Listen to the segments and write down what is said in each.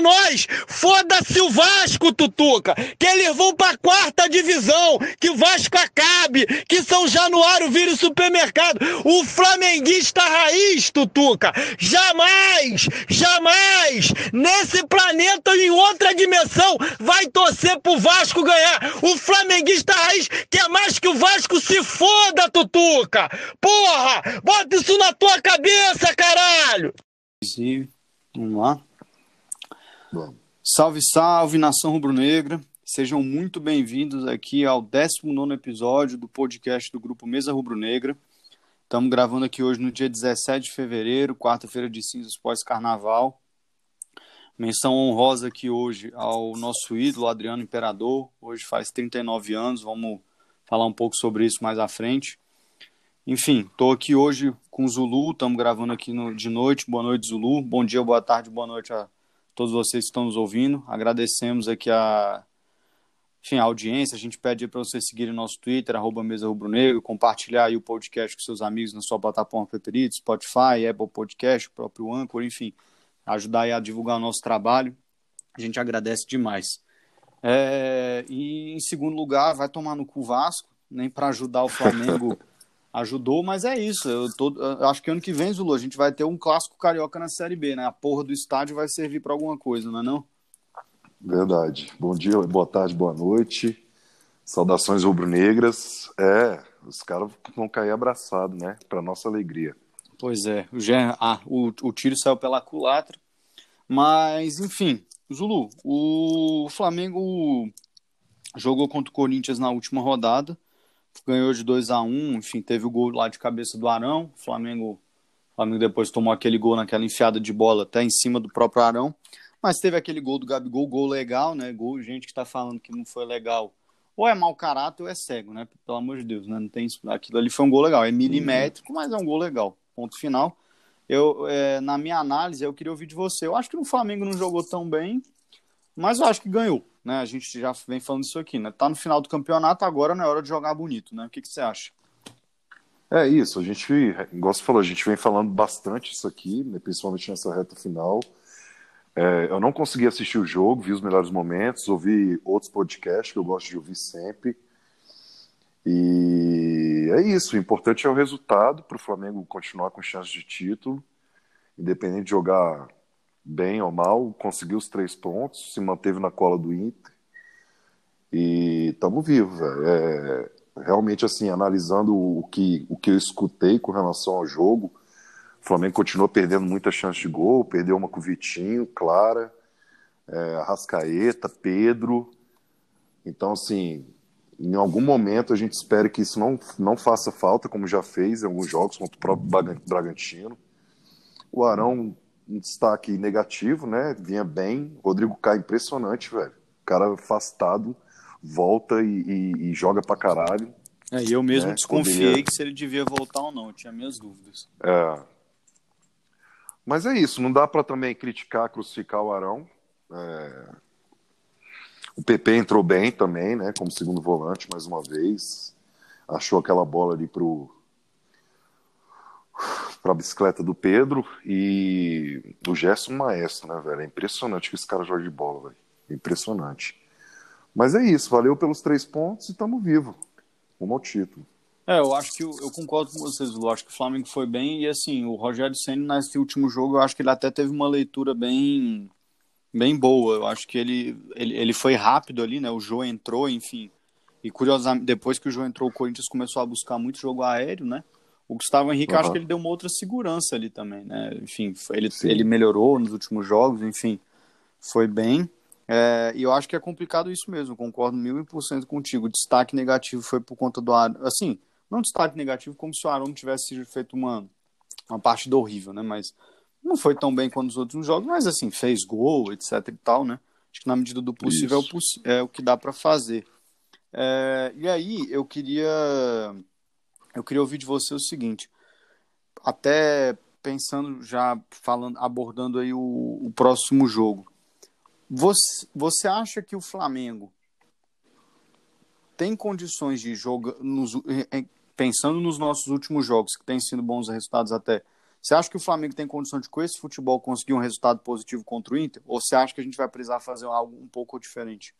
nós. Foda-se o Vasco, Tutuca. Que eles vão pra quarta divisão. Que o Vasco acabe. Que São Januário vire supermercado. O flamenguista raiz, Tutuca. Jamais, jamais, nesse planeta ou em outra dimensão, vai torcer pro Vasco ganhar. O flamenguista raiz quer mais que o Vasco se foda, Tutuca. Porra, bota isso na tua cabeça, caralho. Vamos lá. Bom. Salve, salve, nação rubro-negra. Sejam muito bem-vindos aqui ao 19 episódio do podcast do Grupo Mesa Rubro-Negra. Estamos gravando aqui hoje no dia 17 de fevereiro, quarta-feira de cinzas pós-carnaval. Menção honrosa aqui hoje ao nosso ídolo Adriano Imperador. Hoje faz 39 anos, vamos falar um pouco sobre isso mais à frente. Enfim, estou aqui hoje com o Zulu, estamos gravando aqui no, de noite. Boa noite, Zulu. Bom dia, boa tarde, boa noite a todos vocês que estão nos ouvindo. Agradecemos aqui a, enfim, a audiência. A gente pede para vocês seguirem nosso Twitter, arroba Mesa Rubro Negro, compartilhar o podcast com seus amigos na sua plataforma preferida, Spotify, Apple Podcast, o próprio Anchor, enfim, ajudar a divulgar o nosso trabalho. A gente agradece demais. É, e em segundo lugar, vai tomar no cu Vasco, nem para ajudar o Flamengo ajudou, mas é isso. Eu, tô, eu acho que ano que vem, Zulu, a gente vai ter um clássico carioca na Série B, né? A porra do estádio vai servir para alguma coisa, não é não? Verdade. Bom dia, boa tarde, boa noite. Saudações rubro-negras. É, os caras vão cair abraçados, né? Para nossa alegria. Pois é, o, Ger... ah, o, o tiro saiu pela culatra. Mas, enfim, Zulu, o Flamengo jogou contra o Corinthians na última rodada ganhou de 2 a 1 um, enfim, teve o gol lá de cabeça do Arão, o Flamengo, o Flamengo depois tomou aquele gol naquela enfiada de bola até em cima do próprio Arão, mas teve aquele gol do Gabigol, gol legal, né, gol, gente que tá falando que não foi legal, ou é mau caráter ou é cego, né, pelo amor de Deus, né, não tem aquilo ali foi um gol legal, é milimétrico, mas é um gol legal, ponto final. Eu, é, na minha análise, eu queria ouvir de você, eu acho que o Flamengo não jogou tão bem, mas eu acho que ganhou, né? A gente já vem falando isso aqui, né? Tá no final do campeonato, agora não é hora de jogar bonito, né? O que, que você acha? É isso, a gente, igual você falou, a gente vem falando bastante isso aqui, né, principalmente nessa reta final. É, eu não consegui assistir o jogo, vi os melhores momentos, ouvi outros podcasts que eu gosto de ouvir sempre. E é isso, o importante é o resultado para o Flamengo continuar com chance de título, independente de jogar bem ou mal, conseguiu os três pontos, se manteve na cola do Inter e estamos vivos. É, realmente, assim, analisando o que, o que eu escutei com relação ao jogo, o Flamengo continua perdendo muita chance de gol, perdeu uma com o Vitinho, Clara, é, Arrascaeta, Pedro. Então, assim, em algum momento a gente espera que isso não, não faça falta, como já fez em alguns jogos contra o próprio Bragantino. O Arão um destaque negativo, né? Vinha bem. Rodrigo Caio, impressionante, velho. O cara afastado, volta e, e, e joga pra caralho. É, e eu mesmo né? desconfiei Poderia... que se ele devia voltar ou não, eu tinha minhas dúvidas. É. Mas é isso, não dá para também criticar, crucificar o Arão. É... O PP entrou bem também, né? Como segundo volante, mais uma vez. Achou aquela bola ali pro, para a bicicleta do Pedro e o Gerson Maestro, né, velho? É impressionante que esse cara joga de bola, velho. Impressionante. Mas é isso, valeu pelos três pontos e estamos vivos. Rumo ao título. É, eu acho que eu, eu, concordo com vocês, Lu. Acho que o Flamengo foi bem e assim, o Rogério Senna nesse último jogo, eu acho que ele até teve uma leitura bem bem boa. Eu acho que ele, ele, ele foi rápido ali, né? O Jô entrou, enfim. E curiosamente, depois que o Jô entrou, o Corinthians começou a buscar muito jogo aéreo, né? O Gustavo Henrique, uhum. acho que ele deu uma outra segurança ali também, né? Enfim, ele, ele melhorou nos últimos jogos, enfim, foi bem. É, e eu acho que é complicado isso mesmo, concordo mil por cento contigo. O destaque negativo foi por conta do Aaron. Assim, não destaque negativo como se o Aaron tivesse feito uma, uma partida horrível, né? Mas não foi tão bem quanto os outros jogos, mas assim, fez gol, etc e tal, né? Acho que na medida do possível é o, é o, que dá para fazer. É, e aí, eu queria eu queria ouvir de você o seguinte, até pensando já falando, abordando aí o, o próximo jogo. Você, você acha que o Flamengo tem condições de jogar, pensando nos nossos últimos jogos, que têm sido bons resultados até, Você acha que o Flamengo tem condição de, com esse futebol, conseguir um resultado positivo contra o Inter? Ou você acha que a gente vai precisar fazer algo um pouco diferente?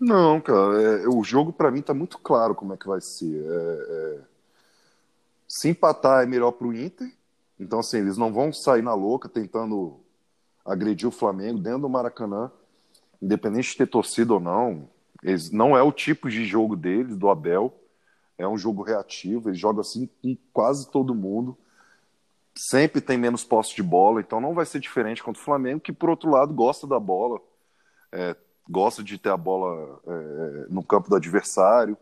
Não, cara. É, o jogo, para mim, tá muito claro como é que vai ser. É, é... Se empatar é melhor pro Inter. Então, assim, eles não vão sair na louca tentando agredir o Flamengo dentro do Maracanã, independente de ter torcida ou não. Eles, não é o tipo de jogo deles, do Abel. É um jogo reativo, ele joga assim com quase todo mundo. Sempre tem menos posse de bola, então não vai ser diferente contra o Flamengo, que por outro lado gosta da bola, é, gosta de ter a bola é, no campo do adversário.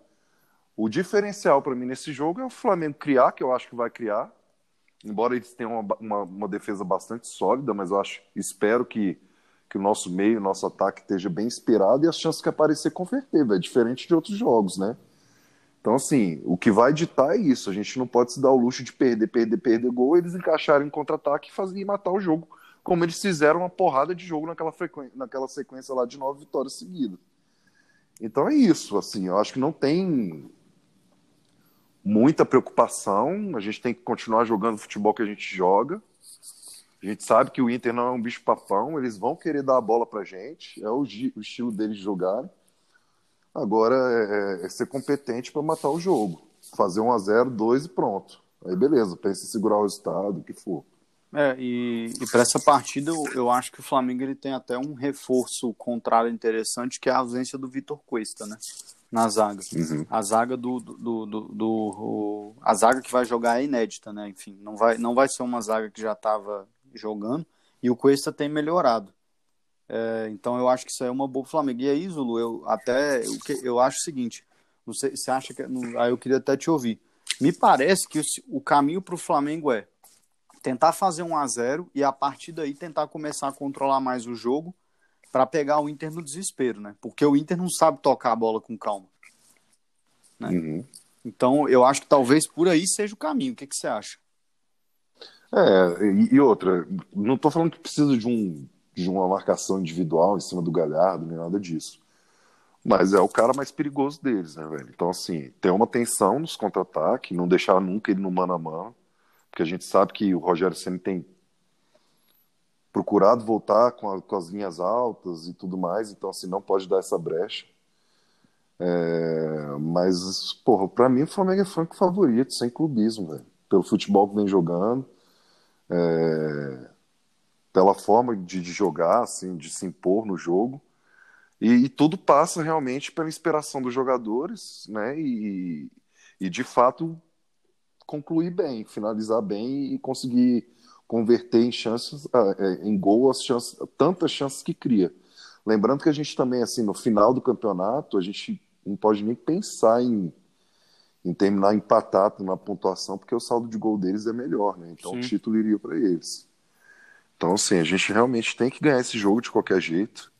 O diferencial para mim nesse jogo é o Flamengo criar, que eu acho que vai criar, embora eles tenham uma, uma, uma, defesa bastante sólida, mas eu acho, espero que, que o nosso meio, o nosso ataque esteja bem inspirado e as chances que aparecer converter, é diferente de outros jogos, né? Então, assim, o que vai ditar é isso. A gente não pode se dar o luxo de perder, perder, perder gol, eles encaixarem em contra-ataque e, fazer, e matar o jogo, como eles fizeram uma porrada de jogo naquela, naquela sequência lá de nove vitórias seguidas. Então é isso, assim, eu acho que não tem muita preocupação. A gente tem que continuar jogando o futebol que a gente joga. A gente sabe que o Inter não é um bicho papão, eles vão querer dar a bola pra gente, é o, o estilo deles jogar. Agora é, é, é ser competente para matar o jogo. Fazer 1 a 0 2 e pronto. Aí beleza, pense em segurar o resultado, o que for. É, e, e para essa partida eu, eu, acho que o Flamengo ele tem até um reforço contrário interessante, que é a ausência do Vitor Cuesta, né? na zaga. Uhum. A zaga do, do, do, do, a zaga que vai jogar é inédita, né? Enfim, não vai, não vai ser uma zaga que já estava jogando e o Cuesta tem melhorado. É, então eu acho que isso é uma boa Flamengo. E aí, Zulu, eu até eu, eu acho o seguinte, não sei, você acha que aí eu queria até te ouvir. Me parece que o, o caminho para o Flamengo é tentar fazer um a 0 e a partir daí tentar começar a controlar mais o jogo para pegar o Inter no desespero, né? Porque o Inter não sabe tocar a bola com calma. Né? Uhum. Então, eu acho que talvez por aí seja o caminho. O que, que você acha? É, e, e outra, não estou falando que precisa de, um, de uma marcação individual em cima do Galhardo, nem nada disso. Mas é o cara mais perigoso deles, né, velho? Então, assim, tem uma tensão nos contra-ataques, não deixar nunca ele no mano a mano, porque a gente sabe que o Rogério Senna tem procurado voltar com, a, com, as linhas altas e tudo mais, então assim, não pode dar essa brecha. É, mas, porra, pra mim o Flamengo é franco favorito, sem clubismo, velho. Pelo futebol que vem jogando, é, pela forma de, de, jogar, assim, de se impor no jogo. E, e, tudo passa realmente pela inspiração dos jogadores, né? E, e de fato concluir bem, finalizar bem e conseguir converter em chances, ah, é, em gol as chances, tantas chances que cria. Lembrando que a gente também, assim, no final do campeonato, a gente não pode nem pensar em, em terminar empatado na pontuação, porque o saldo de gol deles é melhor, né? Então Sim. o título iria para eles. Então, assim, a gente realmente tem que ganhar esse jogo de qualquer jeito.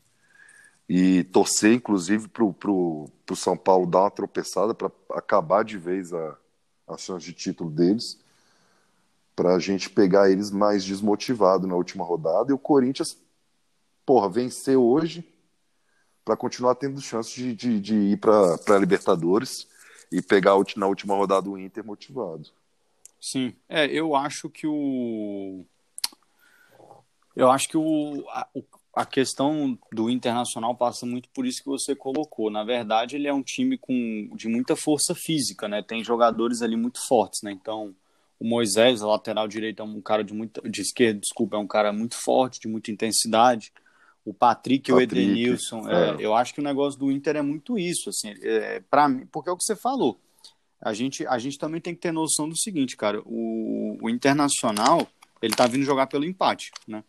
E torcer, inclusive, para o São Paulo dar uma tropeçada para acabar de vez a, a chance de título deles para a gente pegar eles mais desmotivado na última rodada e o Corinthians, porra, vencer hoje para continuar tendo chance de, de, de ir para a Libertadores e pegar na última rodada o Inter motivado. Sim, é, eu acho que o. Eu acho que o, a, a questão do Internacional passa muito por isso que você colocou. Na verdade, ele é um time com, de muita força física, né? Tem jogadores ali muito fortes, né? Então, o Moisés, a lateral direito, é um cara de muita. de esquerda, desculpa, é um cara muito forte, de muita intensidade. O Patrick, e o Edenilson, é. É, eu acho que o negócio do Inter é muito isso, assim, é, para mim, porque é o que você falou. A gente, a gente também tem que ter noção do seguinte, cara, o, o Internacional, ele tá vindo jogar pelo empate, né?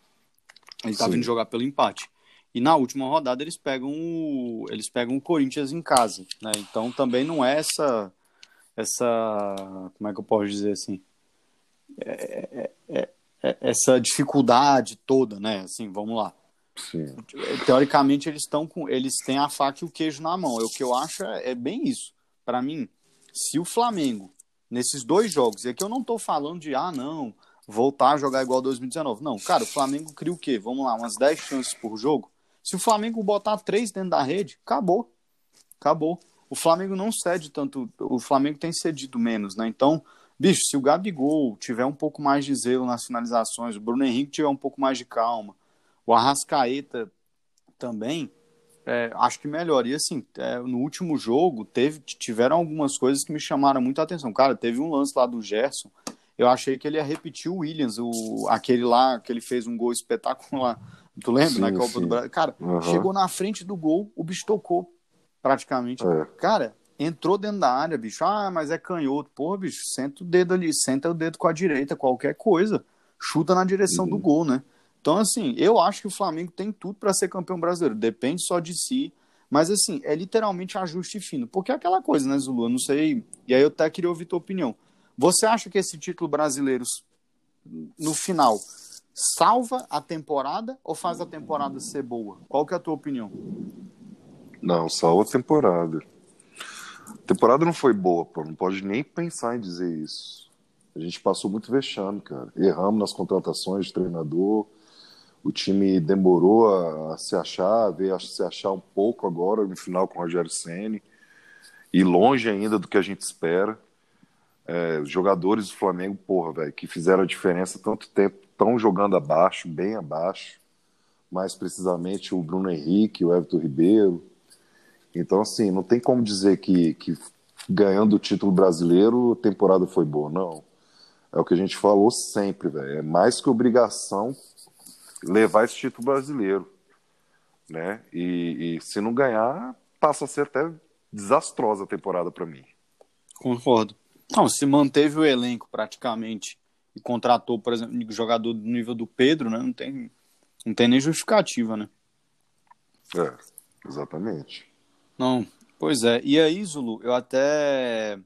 Ele tá Sim. vindo jogar pelo empate. E na última rodada eles pegam o, eles pegam o Corinthians em casa, né? Então também não é essa essa como é que eu posso dizer assim? É, é, é, essa dificuldade toda, né? Assim, vamos lá. Sim. Teoricamente eles estão com, eles têm a faca e o queijo na mão. O que eu acho é, é bem isso. Para mim, se o Flamengo nesses dois jogos, e aqui eu não estou falando de ah não voltar a jogar igual 2019, não, cara, o Flamengo cria o quê? Vamos lá, umas 10 chances por jogo. Se o Flamengo botar três dentro da rede, acabou, acabou. O Flamengo não cede tanto, o Flamengo tem cedido menos, né? Então Bicho, se o Gabigol tiver um pouco mais de zelo nas finalizações, o Bruno Henrique tiver um pouco mais de calma, o Arrascaeta também, é, acho que melhor. E assim, é, no último jogo, teve, tiveram algumas coisas que me chamaram muita atenção. Cara, teve um lance lá do Gerson, eu achei que ele ia repetir o Williams, o, aquele lá que ele fez um gol espetacular. Tu lembra, sim, na Copa sim. do Brasil? Cara, uhum. chegou na frente do gol, o bicho tocou, praticamente. É. Cara, entrou dentro da área, bicho. Ah, mas é canhoto. Porra, bicho, senta o dedo ali, senta o dedo com a direita, qualquer coisa. Chuta na direção uhum. do gol, né? Então, assim, eu acho que o Flamengo tem tudo para ser campeão brasileiro. Depende só de si. Mas, assim, é literalmente ajuste fino. Porque é aquela coisa, né, Zulu? Eu não sei. E aí eu até queria ouvir tua opinião. Você acha que esse título brasileiro, no final, salva a temporada ou faz a temporada ser boa? Qual que é a tua opinião? Não, salva a temporada. A temporada não foi boa, pô. Não pode nem pensar em dizer isso. A gente passou muito vexame, cara. Erramos nas contratações de treinador. O time demorou a, se achar, veio a se achar um pouco agora no final com o Rogério Ceni e longe ainda do que a gente espera. É, os jogadores do Flamengo, porra, velho, que fizeram a diferença tanto tempo, estão jogando abaixo, bem abaixo. Mais precisamente o Bruno Henrique, o Everton Ribeiro, então, assim, não tem como dizer que, que ganhando o título brasileiro a temporada foi boa, não. É o que a gente falou sempre, velho. É mais que obrigação levar esse título brasileiro, né? E, e se não ganhar, passa a ser até desastrosa a temporada para mim. Concordo. Não, se manteve o elenco praticamente e contratou, por exemplo, um jogador do nível do Pedro, né? Não tem, não tem nem justificativa, né? É, exatamente. Não, pois é. E aí, Zulu, eu até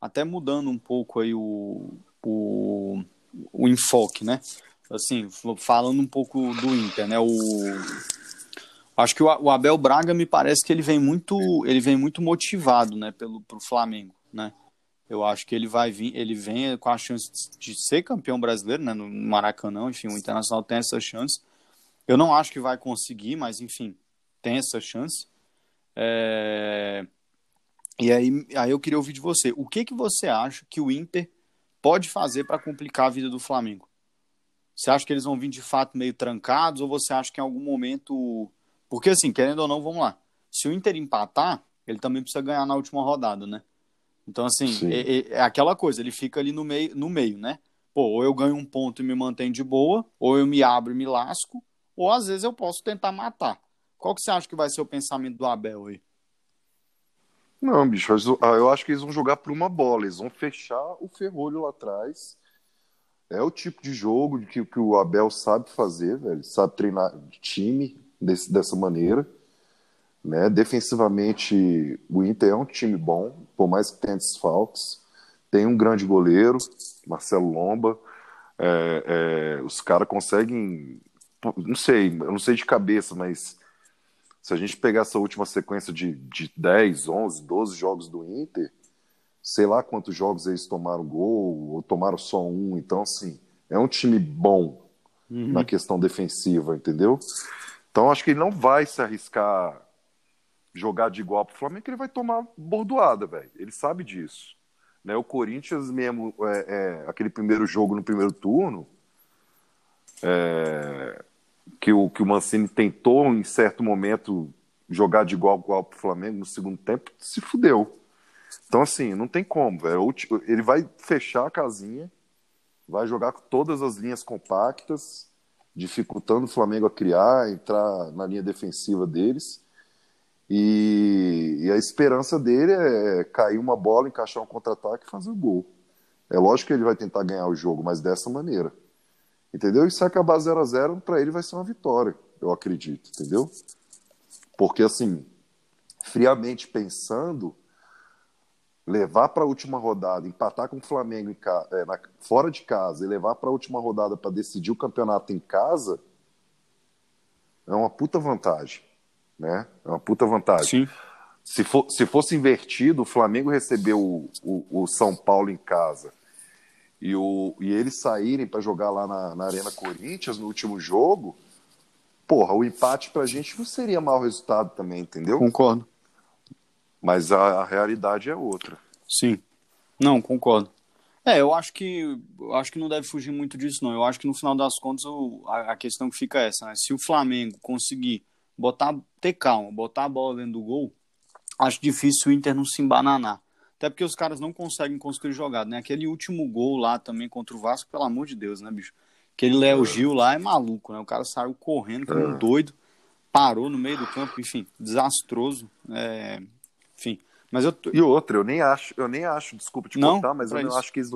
até mudando um pouco aí o, o, o enfoque, né? Assim, falando um pouco do Inter, né? O acho que o, Abel Braga me parece que ele vem muito ele vem muito motivado, né, pelo pro Flamengo, né? Eu acho que ele vai vir, ele vem com a chance de ser campeão brasileiro, né, no Maracanã, enfim, o Internacional tem essa chance. Eu não acho que vai conseguir, mas enfim, tem essa chance. É... E aí, aí eu queria ouvir de você. O que, que você acha que o Inter pode fazer para complicar a vida do Flamengo? Você acha que eles vão vir de fato meio trancados ou você acha que em algum momento. Porque, assim, querendo ou não, vamos lá. Se o Inter empatar, ele também precisa ganhar na última rodada, né? Então, assim, é, é, é, aquela coisa, ele fica ali no meio, no meio, né? Pô, ou eu ganho um ponto e me mantenho de boa, ou eu me abro e me lasco, ou às vezes eu posso tentar matar. Qual que você acha que vai ser o pensamento do Abel aí? Não, bicho, ah, eu acho que eles vão jogar por uma bola, eles vão fechar o ferrolho lá atrás. É o tipo de jogo que, que o Abel sabe fazer, velho, sabe treinar time desse, dessa maneira. Né? Defensivamente, o Inter é um time bom, por mais que tenha desfalques. Tem um grande goleiro, Marcelo Lomba. É, é, os caras conseguem, não sei, eu não sei de cabeça, mas se a gente pegar essa última sequência de, de 10, 11, 12 jogos do Inter, sei lá quantos jogos eles tomaram gol, ou tomaram só um. Então, assim, é um time bom uhum. na questão defensiva, entendeu? Então, acho que ele não vai se arriscar jogar de igual pro Flamengo, que ele vai tomar bordoada, velho. Ele sabe disso. Né? O Corinthians mesmo, é, é, aquele primeiro jogo no primeiro turno, é, que o, que o Mancini tentou em certo momento jogar de igual a igual pro Flamengo no segundo tempo, se fudeu. Então, assim, não tem como, velho. Ele vai fechar a casinha, vai jogar com todas as linhas compactas, dificultando o Flamengo a criar, entrar na linha defensiva deles. E, e a esperança dele é cair uma bola, encaixar um contra-ataque e fazer o gol. É lógico que ele vai tentar ganhar o jogo, mas dessa maneira. Entendeu? E se acabar 0 a 0 para ele vai ser uma vitória, eu acredito, entendeu? Porque, assim, friamente pensando, levar para a última rodada, empatar com o Flamengo é, na, fora de casa e levar para a última rodada para decidir o campeonato em casa é uma puta vantagem, né? É uma puta vantagem. Sim. Se, for, se fosse invertido, o Flamengo recebeu o, o, o São Paulo em casa e, o, e eles saírem para jogar lá na, na, Arena Corinthians no último jogo, porra, o empate pra gente não seria mau resultado também, entendeu? Concordo. Mas a, a realidade é outra. Sim. Não, concordo. É, eu acho que eu acho que não deve fugir muito disso, não. Eu acho que no final das contas o, a, a, questão que fica é essa, né? Se o Flamengo conseguir botar, ter calma, botar a bola dentro do gol, acho difícil o Inter não se embananar. Até porque os caras não conseguem construir jogada, né? Aquele último gol lá também contra o Vasco, pelo amor de Deus, né, bicho? Aquele Léo é. Gil lá é maluco, né? O cara saiu correndo como um é. doido, parou no meio do campo, enfim, desastroso. É... Enfim. Mas eu E outra, eu nem acho, eu nem acho, desculpa te não, contar, mas eu acho que eles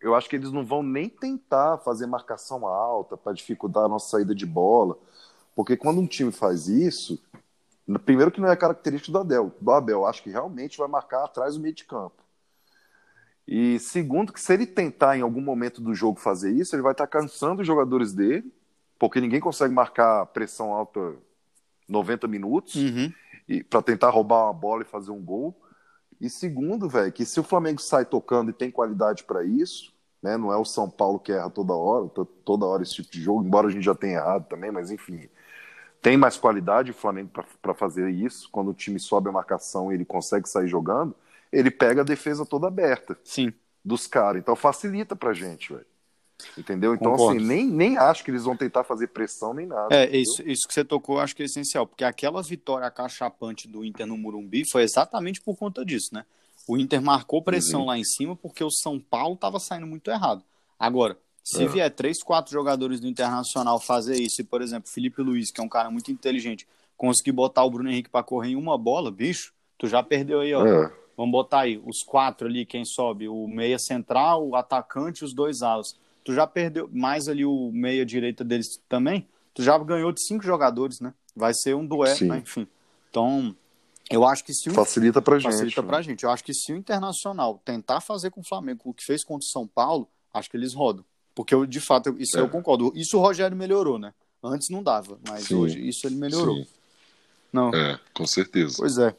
eu acho que eles não vão nem tentar fazer marcação alta para dificultar a nossa saída de bola. Porque quando um time faz isso, Primeiro que não é característico do Abel, do Abel, acho que realmente vai marcar atrás do meio de campo. E segundo que se ele tentar em algum momento do jogo fazer isso, ele vai estar cansando os jogadores dele, porque ninguém consegue marcar pressão alta 90 minutos uhum. e para tentar roubar uma bola e fazer um gol. E segundo, velho, que se o Flamengo sai tocando e tem qualidade para isso, né, não é o São Paulo que erra toda hora, toda hora esse tipo de jogo, embora a gente já tenha errado também, mas enfim, tem mais qualidade o Flamengo para fazer isso. Quando o time sobe a marcação e ele consegue sair jogando, ele pega a defesa toda aberta. Sim. Dos caras. Então facilita pra gente, velho. Entendeu? Então, assim, Concordo. assim, nem, nem acho que eles vão tentar fazer pressão nem nada. É, isso, isso que você tocou, acho que é essencial, porque aquela vitória cachapante do Inter no Murumbi foi exatamente por conta disso, né? O Inter marcou pressão uhum. lá em cima porque o São Paulo estava saindo muito errado. Agora, se é. vier três, quatro jogadores do Internacional fazer isso, e, por exemplo, Felipe Luiz, que é um cara muito inteligente, conseguir botar o Bruno Henrique para correr em uma bola, bicho, tu já perdeu aí, ó. É. Vamos botar aí os quatro ali, quem sobe, o meia central, o atacante e os dois alas. Tu já perdeu mais ali o meia direita deles também? Tu já ganhou de cinco jogadores, né? Vai ser um duelo, né? enfim. Então, eu acho que se o facilita pra facilita gente. Facilita pra né? gente. Eu acho que se o Internacional tentar fazer com o Flamengo o que fez contra o São Paulo, acho que eles rodam. Porque eu, de fato, isso é. eu concordo. Isso o Rogério melhorou, né? Antes não dava, mas sim, hoje isso ele melhorou. Sim. Não. É, com certeza. Pois é.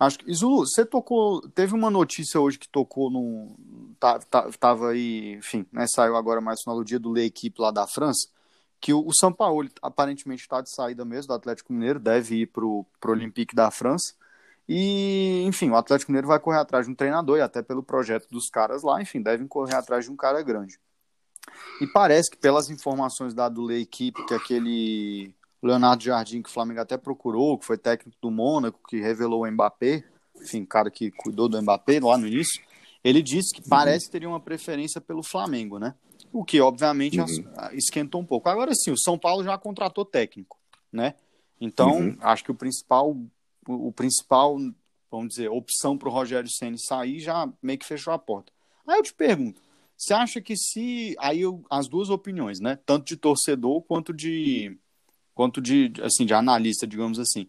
Acho que. Zulu, você tocou. Teve uma notícia hoje que tocou no. Tá, tá, tava aí, enfim, né? Saiu agora mais no final do dia do L'Equipe lá da França. Que o, o São Paulo aparentemente está de saída mesmo do Atlético Mineiro, deve ir pro, pro Olympique da França. E, enfim, o Atlético Mineiro vai correr atrás de um treinador, e até pelo projeto dos caras lá, enfim, devem correr atrás de um cara grande. E parece que, pelas informações dadas do Lei Equipe, que aquele Leonardo Jardim, que o Flamengo até procurou, que foi técnico do Mônaco, que revelou o Mbappé, enfim, cara que cuidou do Mbappé lá no início, ele disse que parece teria uma preferência pelo Flamengo, né? O que, obviamente, uhum. esquentou um pouco. Agora sim, o São Paulo já contratou técnico, né? Então, uhum. acho que o principal, o principal, vamos dizer, opção para o Rogério Senna sair já meio que fechou a porta. Aí eu te pergunto, você acha que se aí eu, as duas opiniões, né, tanto de torcedor quanto de quanto de assim de analista, digamos assim.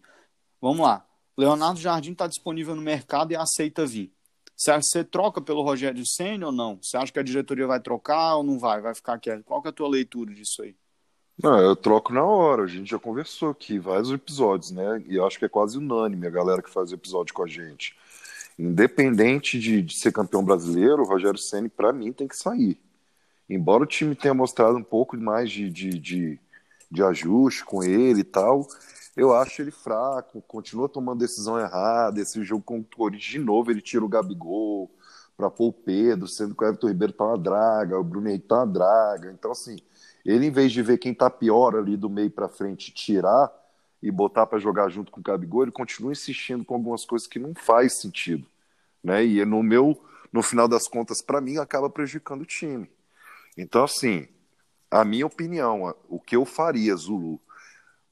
Vamos lá. Leonardo Jardim está disponível no mercado e aceita vir. Você acha que você troca pelo Rogério Senna ou não? Você acha que a diretoria vai trocar ou não vai? Vai ficar quieto? Qual que é a tua leitura disso aí? Não, eu troco na hora. A gente já conversou aqui vários episódios, né? E acho que é quase unânime a galera que faz episódio com a gente. Independente de, de ser campeão brasileiro, o Rogério Ceni para mim tem que sair. Embora o time tenha mostrado um pouco mais de, de, de, de ajuste com ele e tal, eu acho ele fraco, continua tomando decisão errada. Esse jogo com o Corinthians, de novo, ele tira o Gabigol para pôr o Pedro, sendo que o Everton Ribeiro tá uma draga, o Bruno Henrique tá uma draga. Então, assim, ele, em vez de ver quem tá pior ali do meio para frente tirar, e botar para jogar junto com o Gabigol, ele continua insistindo com algumas coisas que não faz sentido, né? E no meu, no final das contas, para mim, acaba prejudicando o time. Então, assim, a minha opinião, o que eu faria, Zulu,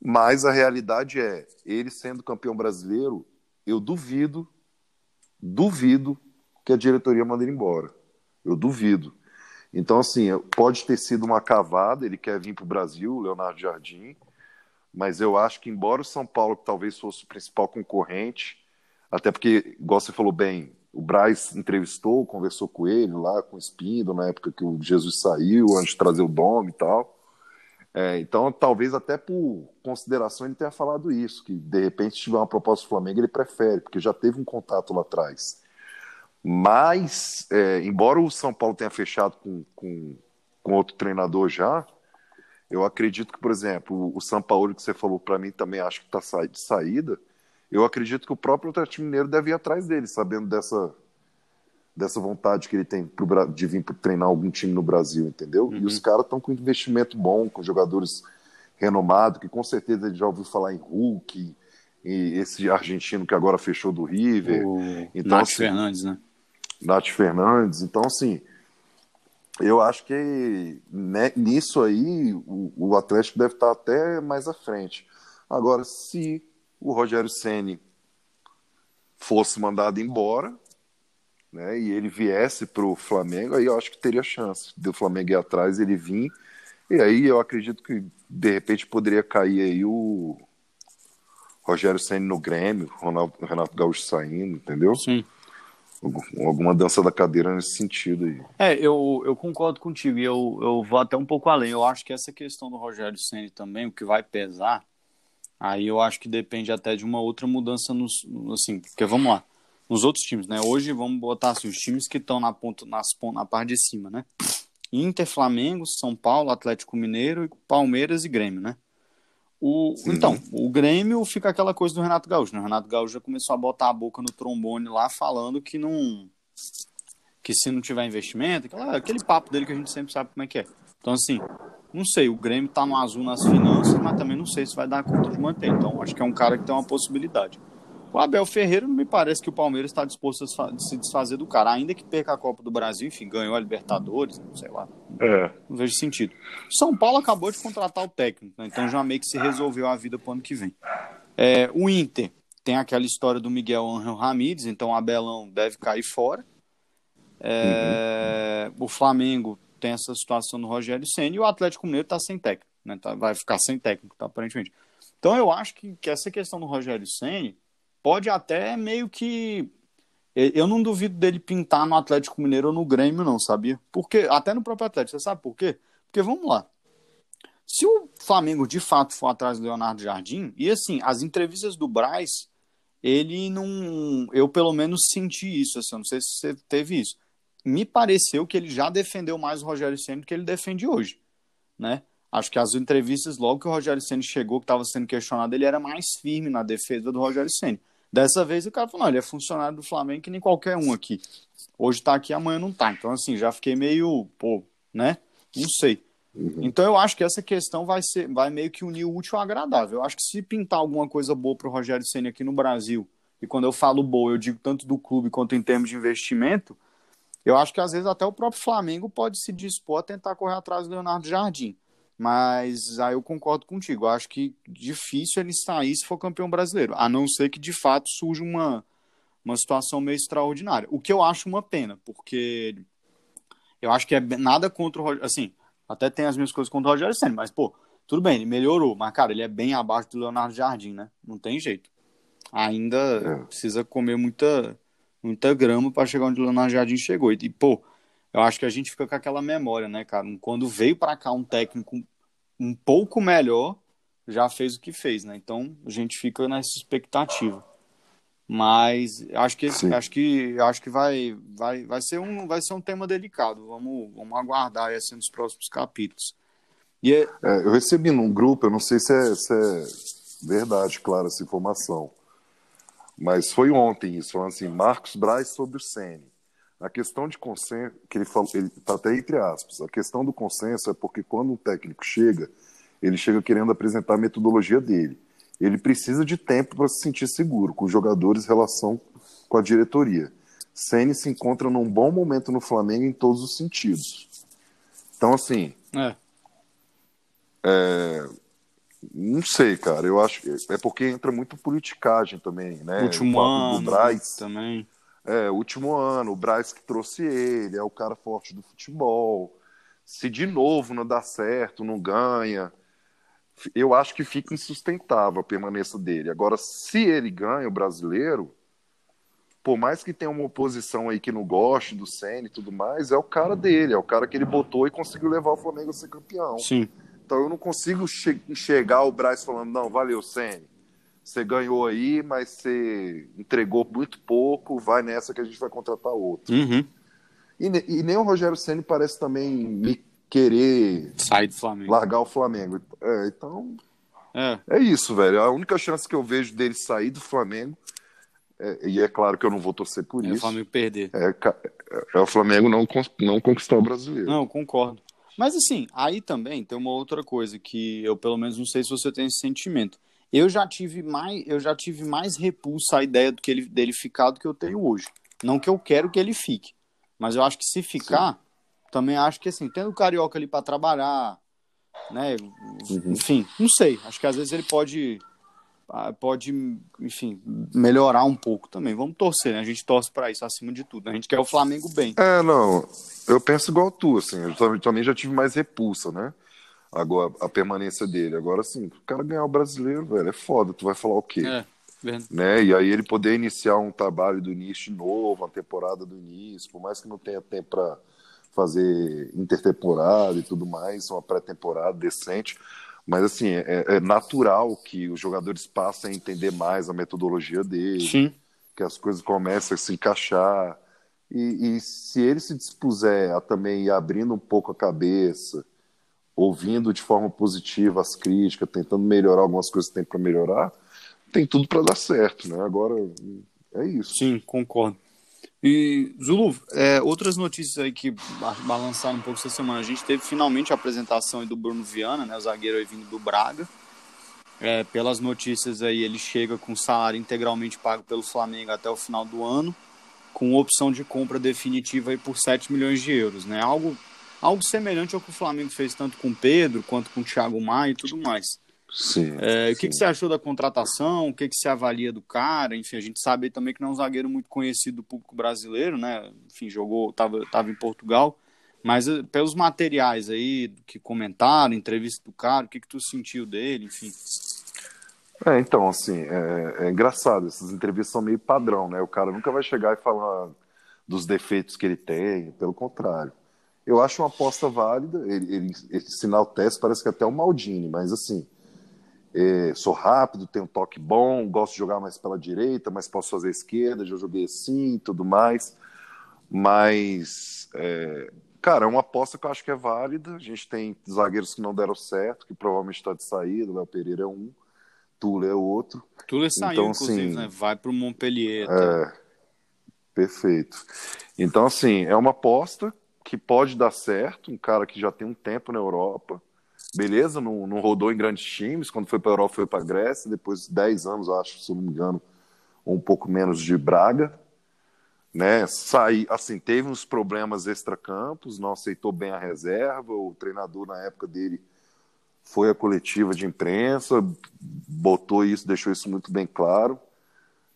mas a realidade é, ele sendo campeão brasileiro, eu duvido, duvido que a diretoria mande ele embora. Eu duvido. Então, assim, pode ter sido uma cavada, ele quer vir para o Brasil, Leonardo Jardim, mas eu acho que, embora o São Paulo talvez fosse o principal concorrente, até porque, igual você falou bem, o Braz entrevistou, conversou com ele lá, com o Espindo, na época que o Jesus saiu, antes de trazer o Dom e tal. É, então, talvez até por consideração ele tenha falado isso, que de repente, se tiver uma proposta do Flamengo, ele prefere, porque já teve um contato lá atrás. Mas, é, embora o São Paulo tenha fechado com, com, com outro treinador já, eu acredito que, por exemplo, o São Paulo que você falou para mim também acho que está de saída. Eu acredito que o próprio Atlético Mineiro deve ir atrás dele, sabendo dessa dessa vontade que ele tem pro, de vir treinar algum time no Brasil, entendeu? Uhum. E os caras estão com investimento bom, com jogadores renomados, que com certeza ele já ouviu falar em Hulk, e esse argentino que agora fechou do River. O então, Nath assim, Fernandes, né? Nath Fernandes. Então, assim, eu acho que né, nisso aí o, o, Atlético deve estar até mais à frente. Agora, se o Rogério Ceni fosse mandado embora, né, e ele viesse para o Flamengo, aí eu acho que teria chance do Flamengo ir atrás, ele vir, e aí eu acredito que de repente poderia cair aí o Rogério Senna no Grêmio, Ronaldo, Renato Gaúcho saindo, entendeu? Sim. Alguma dança da cadeira nesse sentido aí. É, eu, eu concordo contigo e eu, eu vou até um pouco além. Eu acho que essa questão do Rogério Senna também, o que vai pesar, aí eu acho que depende até de uma outra mudança nos, assim, porque vamos lá, nos outros times, né? Hoje vamos botar assim, os times que estão na ponta, nas, na parte de cima, né? Inter, Flamengo, São Paulo, Atlético Mineiro, Palmeiras e Grêmio, né? O, então, o Grêmio fica aquela coisa do Renato Gaúcho, né? O Renato Gaúcho já começou a botar a boca no trombone lá, falando que não. que se não tiver investimento, aquela, aquele papo dele que a gente sempre sabe como é que é. Então, assim, não sei, o Grêmio tá no azul nas finanças, mas também não sei se vai dar conta de manter. Então, acho que é um cara que tem uma possibilidade. O Abel Ferreira não me parece que o Palmeiras está disposto a se desfazer do cara, ainda que perca a Copa do Brasil, enfim, ganhou a Libertadores, não sei lá. É. Não vejo sentido. São Paulo acabou de contratar o técnico, né? então já meio que se resolveu a vida para o ano que vem. É, o Inter tem aquela história do Miguel Angel Ramírez, então o Abelão deve cair fora. É, uhum. O Flamengo tem essa situação no Rogério Senna e o Atlético Mineiro está sem técnico, né? Tá, vai ficar sem técnico, tá, aparentemente. Então eu acho que, que essa questão do Rogério Senna pode até meio que. Eu não duvido dele pintar no Atlético Mineiro ou no Grêmio, não, sabia? Porque, até no próprio Atlético, você sabe por quê? Porque vamos lá. Se o Flamengo de fato for atrás do Leonardo Jardim, e assim, as entrevistas do Braz, ele não. Eu pelo menos senti isso, assim, eu não sei se você teve isso. Me pareceu que ele já defendeu mais o Rogério Senna do que ele defende hoje, né? Acho que as entrevistas, logo que o Rogério Senna chegou, que estava sendo questionado, ele era mais firme na defesa do Rogério Senna. Dessa vez o cara falou, não, ele é funcionário do Flamengo que nem qualquer um aqui. Hoje tá aqui, amanhã não tá. Então, assim, já fiquei meio, pô, né? Não sei. Uhum. Então eu acho que essa questão vai ser, vai meio que unir o útil ao agradável. Eu acho que se pintar alguma coisa boa pro Rogério Senna aqui no Brasil, e quando eu falo boa, eu digo tanto do clube quanto em termos de investimento, eu acho que às vezes até o próprio Flamengo pode se dispor a tentar correr atrás do Leonardo Jardim. Mas aí eu concordo contigo. Eu acho que difícil ele sair se for campeão brasileiro. A não ser que de fato surja uma, uma situação meio extraordinária. O que eu acho uma pena, porque eu acho que é nada contra o Rogério. Assim, até tem as minhas coisas contra o Rogério Senna, mas, pô, tudo bem, ele melhorou. Mas, cara, ele é bem abaixo do Leonardo Jardim, né? Não tem jeito. Ainda é. precisa comer muita, muita grama para chegar onde o Leonardo Jardim chegou. E, pô, eu acho que a gente fica com aquela memória, né, cara? Quando veio para cá um técnico um pouco melhor, já fez o que fez, né? Então a gente fica nessa expectativa. Mas acho que acho que acho que vai vai vai ser um vai ser um tema delicado. Vamos vamos aguardar assim nos próximos capítulos. E é... É, eu recebi num grupo, eu não sei se é, se é verdade, claro, essa informação. Mas foi ontem isso, falando assim, Marcos Braz sobre o Sene. A questão de consenso, que ele falou, ele está até entre aspas, a questão do consenso é porque quando um técnico chega, ele chega querendo apresentar a metodologia dele. Ele precisa de tempo para se sentir seguro com os jogadores em relação com a diretoria. Ceni se encontra num bom momento no Flamengo em todos os sentidos. Então, assim. É. É, não sei, cara. Eu acho que é porque entra muito politicagem também, né? Último ano também. É, último ano, o Braz que trouxe ele, é o cara forte do futebol. Se de novo não dá certo, não ganha, eu acho que fica insustentável a permanência dele. Agora, se ele ganha o brasileiro, por mais que tenha uma oposição aí que não goste do Senna e tudo mais, é o cara dele, é o cara que ele botou e conseguiu levar o Flamengo a ser campeão. Sim. Então eu não consigo che chegar o Braz falando, não, valeu, Senna você ganhou aí, mas você entregou muito pouco, vai nessa que a gente vai contratar outro. Uhum. E, e, nem o Rogério Ceni parece também me querer sair do Flamengo. largar o Flamengo. É, então é. é isso, velho. A única chance que eu vejo dele sair do Flamengo é, e é claro que eu não vou torcer por é isso. o Flamengo perder. É, é o Flamengo não, não conquistar o brasileiro. Não, concordo. Mas assim, aí também tem uma outra coisa que eu pelo menos não sei se você tem esse sentimento. Eu já tive mais, eu já tive mais repulsa à ideia do que ele, dele ficar do que eu tenho hoje. Não que eu quero que ele fique, mas eu acho que se ficar, Sim. também acho que assim, tendo o carioca ali para trabalhar, né? Uhum. Enfim, não sei. Acho que às vezes ele pode ah, pode, enfim, melhorar um pouco também. Vamos torcer, né? A gente torce para isso acima de tudo. A gente quer o Flamengo bem. É, não. Eu penso igual tu, assim. Eu também já tive mais repulsa, né? Agora, a permanência dele. Agora, assim, o cara ganhar o brasileiro, velho, é foda. Tu vai falar o quê? É. Né? E aí ele poder iniciar um trabalho do início novo, uma temporada do início, por mais que não tenha tempo para fazer intertemporada e tudo mais, uma pré-temporada decente. Mas, assim, é, é, natural que os jogadores passem a entender mais a metodologia dele, Sim. que as coisas comecem a se encaixar. E, e, se ele se dispuser a também ir abrindo um pouco a cabeça, ouvindo de forma positiva as críticas, tentando melhorar algumas coisas que tem para melhorar, tem tudo para dar certo, né? Agora é isso. Sim, concordo. E, Zulu, é, outras notícias aí que balançaram um pouco essa semana. A gente teve finalmente a apresentação do Bruno Viana, né, o zagueiro aí vindo do Braga. É, pelas notícias aí, ele chega com salário integralmente pago pelo Flamengo até o final do ano, com opção de compra definitiva aí por 7 milhões de euros, né? Algo, algo semelhante ao que o Flamengo fez tanto com o Pedro quanto com o Thiago Maia e tudo mais. Sim, é, sim. O que, que, você achou da contratação? O que, que você avalia do cara? Enfim, a gente sabe também que não é um zagueiro muito conhecido do público brasileiro, né? Enfim, jogou, estava tava em Portugal. Mas eh, pelos materiais aí que comentaram, entrevista do cara, o que, que tu sentiu dele, enfim? É, então, assim, é, é, engraçado, essas entrevistas são meio padrão, né? O cara nunca vai chegar e falar dos defeitos que ele tem, pelo contrário. Eu acho uma aposta válida, ele, ele, ele sinal teste, parece que até o Maldini, mas assim, é, sou rápido, tenho um toque bom, gosto de jogar mais pela direita, mas posso fazer esquerda, já joguei assim tudo mais. Mas, é, cara, é uma aposta que eu acho que é válida. A gente tem zagueiros que não deram certo, que provavelmente está de saída. O Léo Pereira é um, Tula é outro. Tula saiu, então, inclusive, assim, né? Vai para o Montpellier. Tá? É, perfeito. Então, assim, é uma aposta que pode dar certo. Um cara que já tem um tempo na Europa beleza, não, não rodou em grandes times, quando foi para a Europa foi para a Grécia, depois de 10 anos, acho, se não me engano, um pouco menos de Braga, né, saí, assim, teve uns problemas extracampos, não aceitou bem a reserva, o treinador na época dele foi a coletiva de imprensa, botou isso, deixou isso muito bem claro,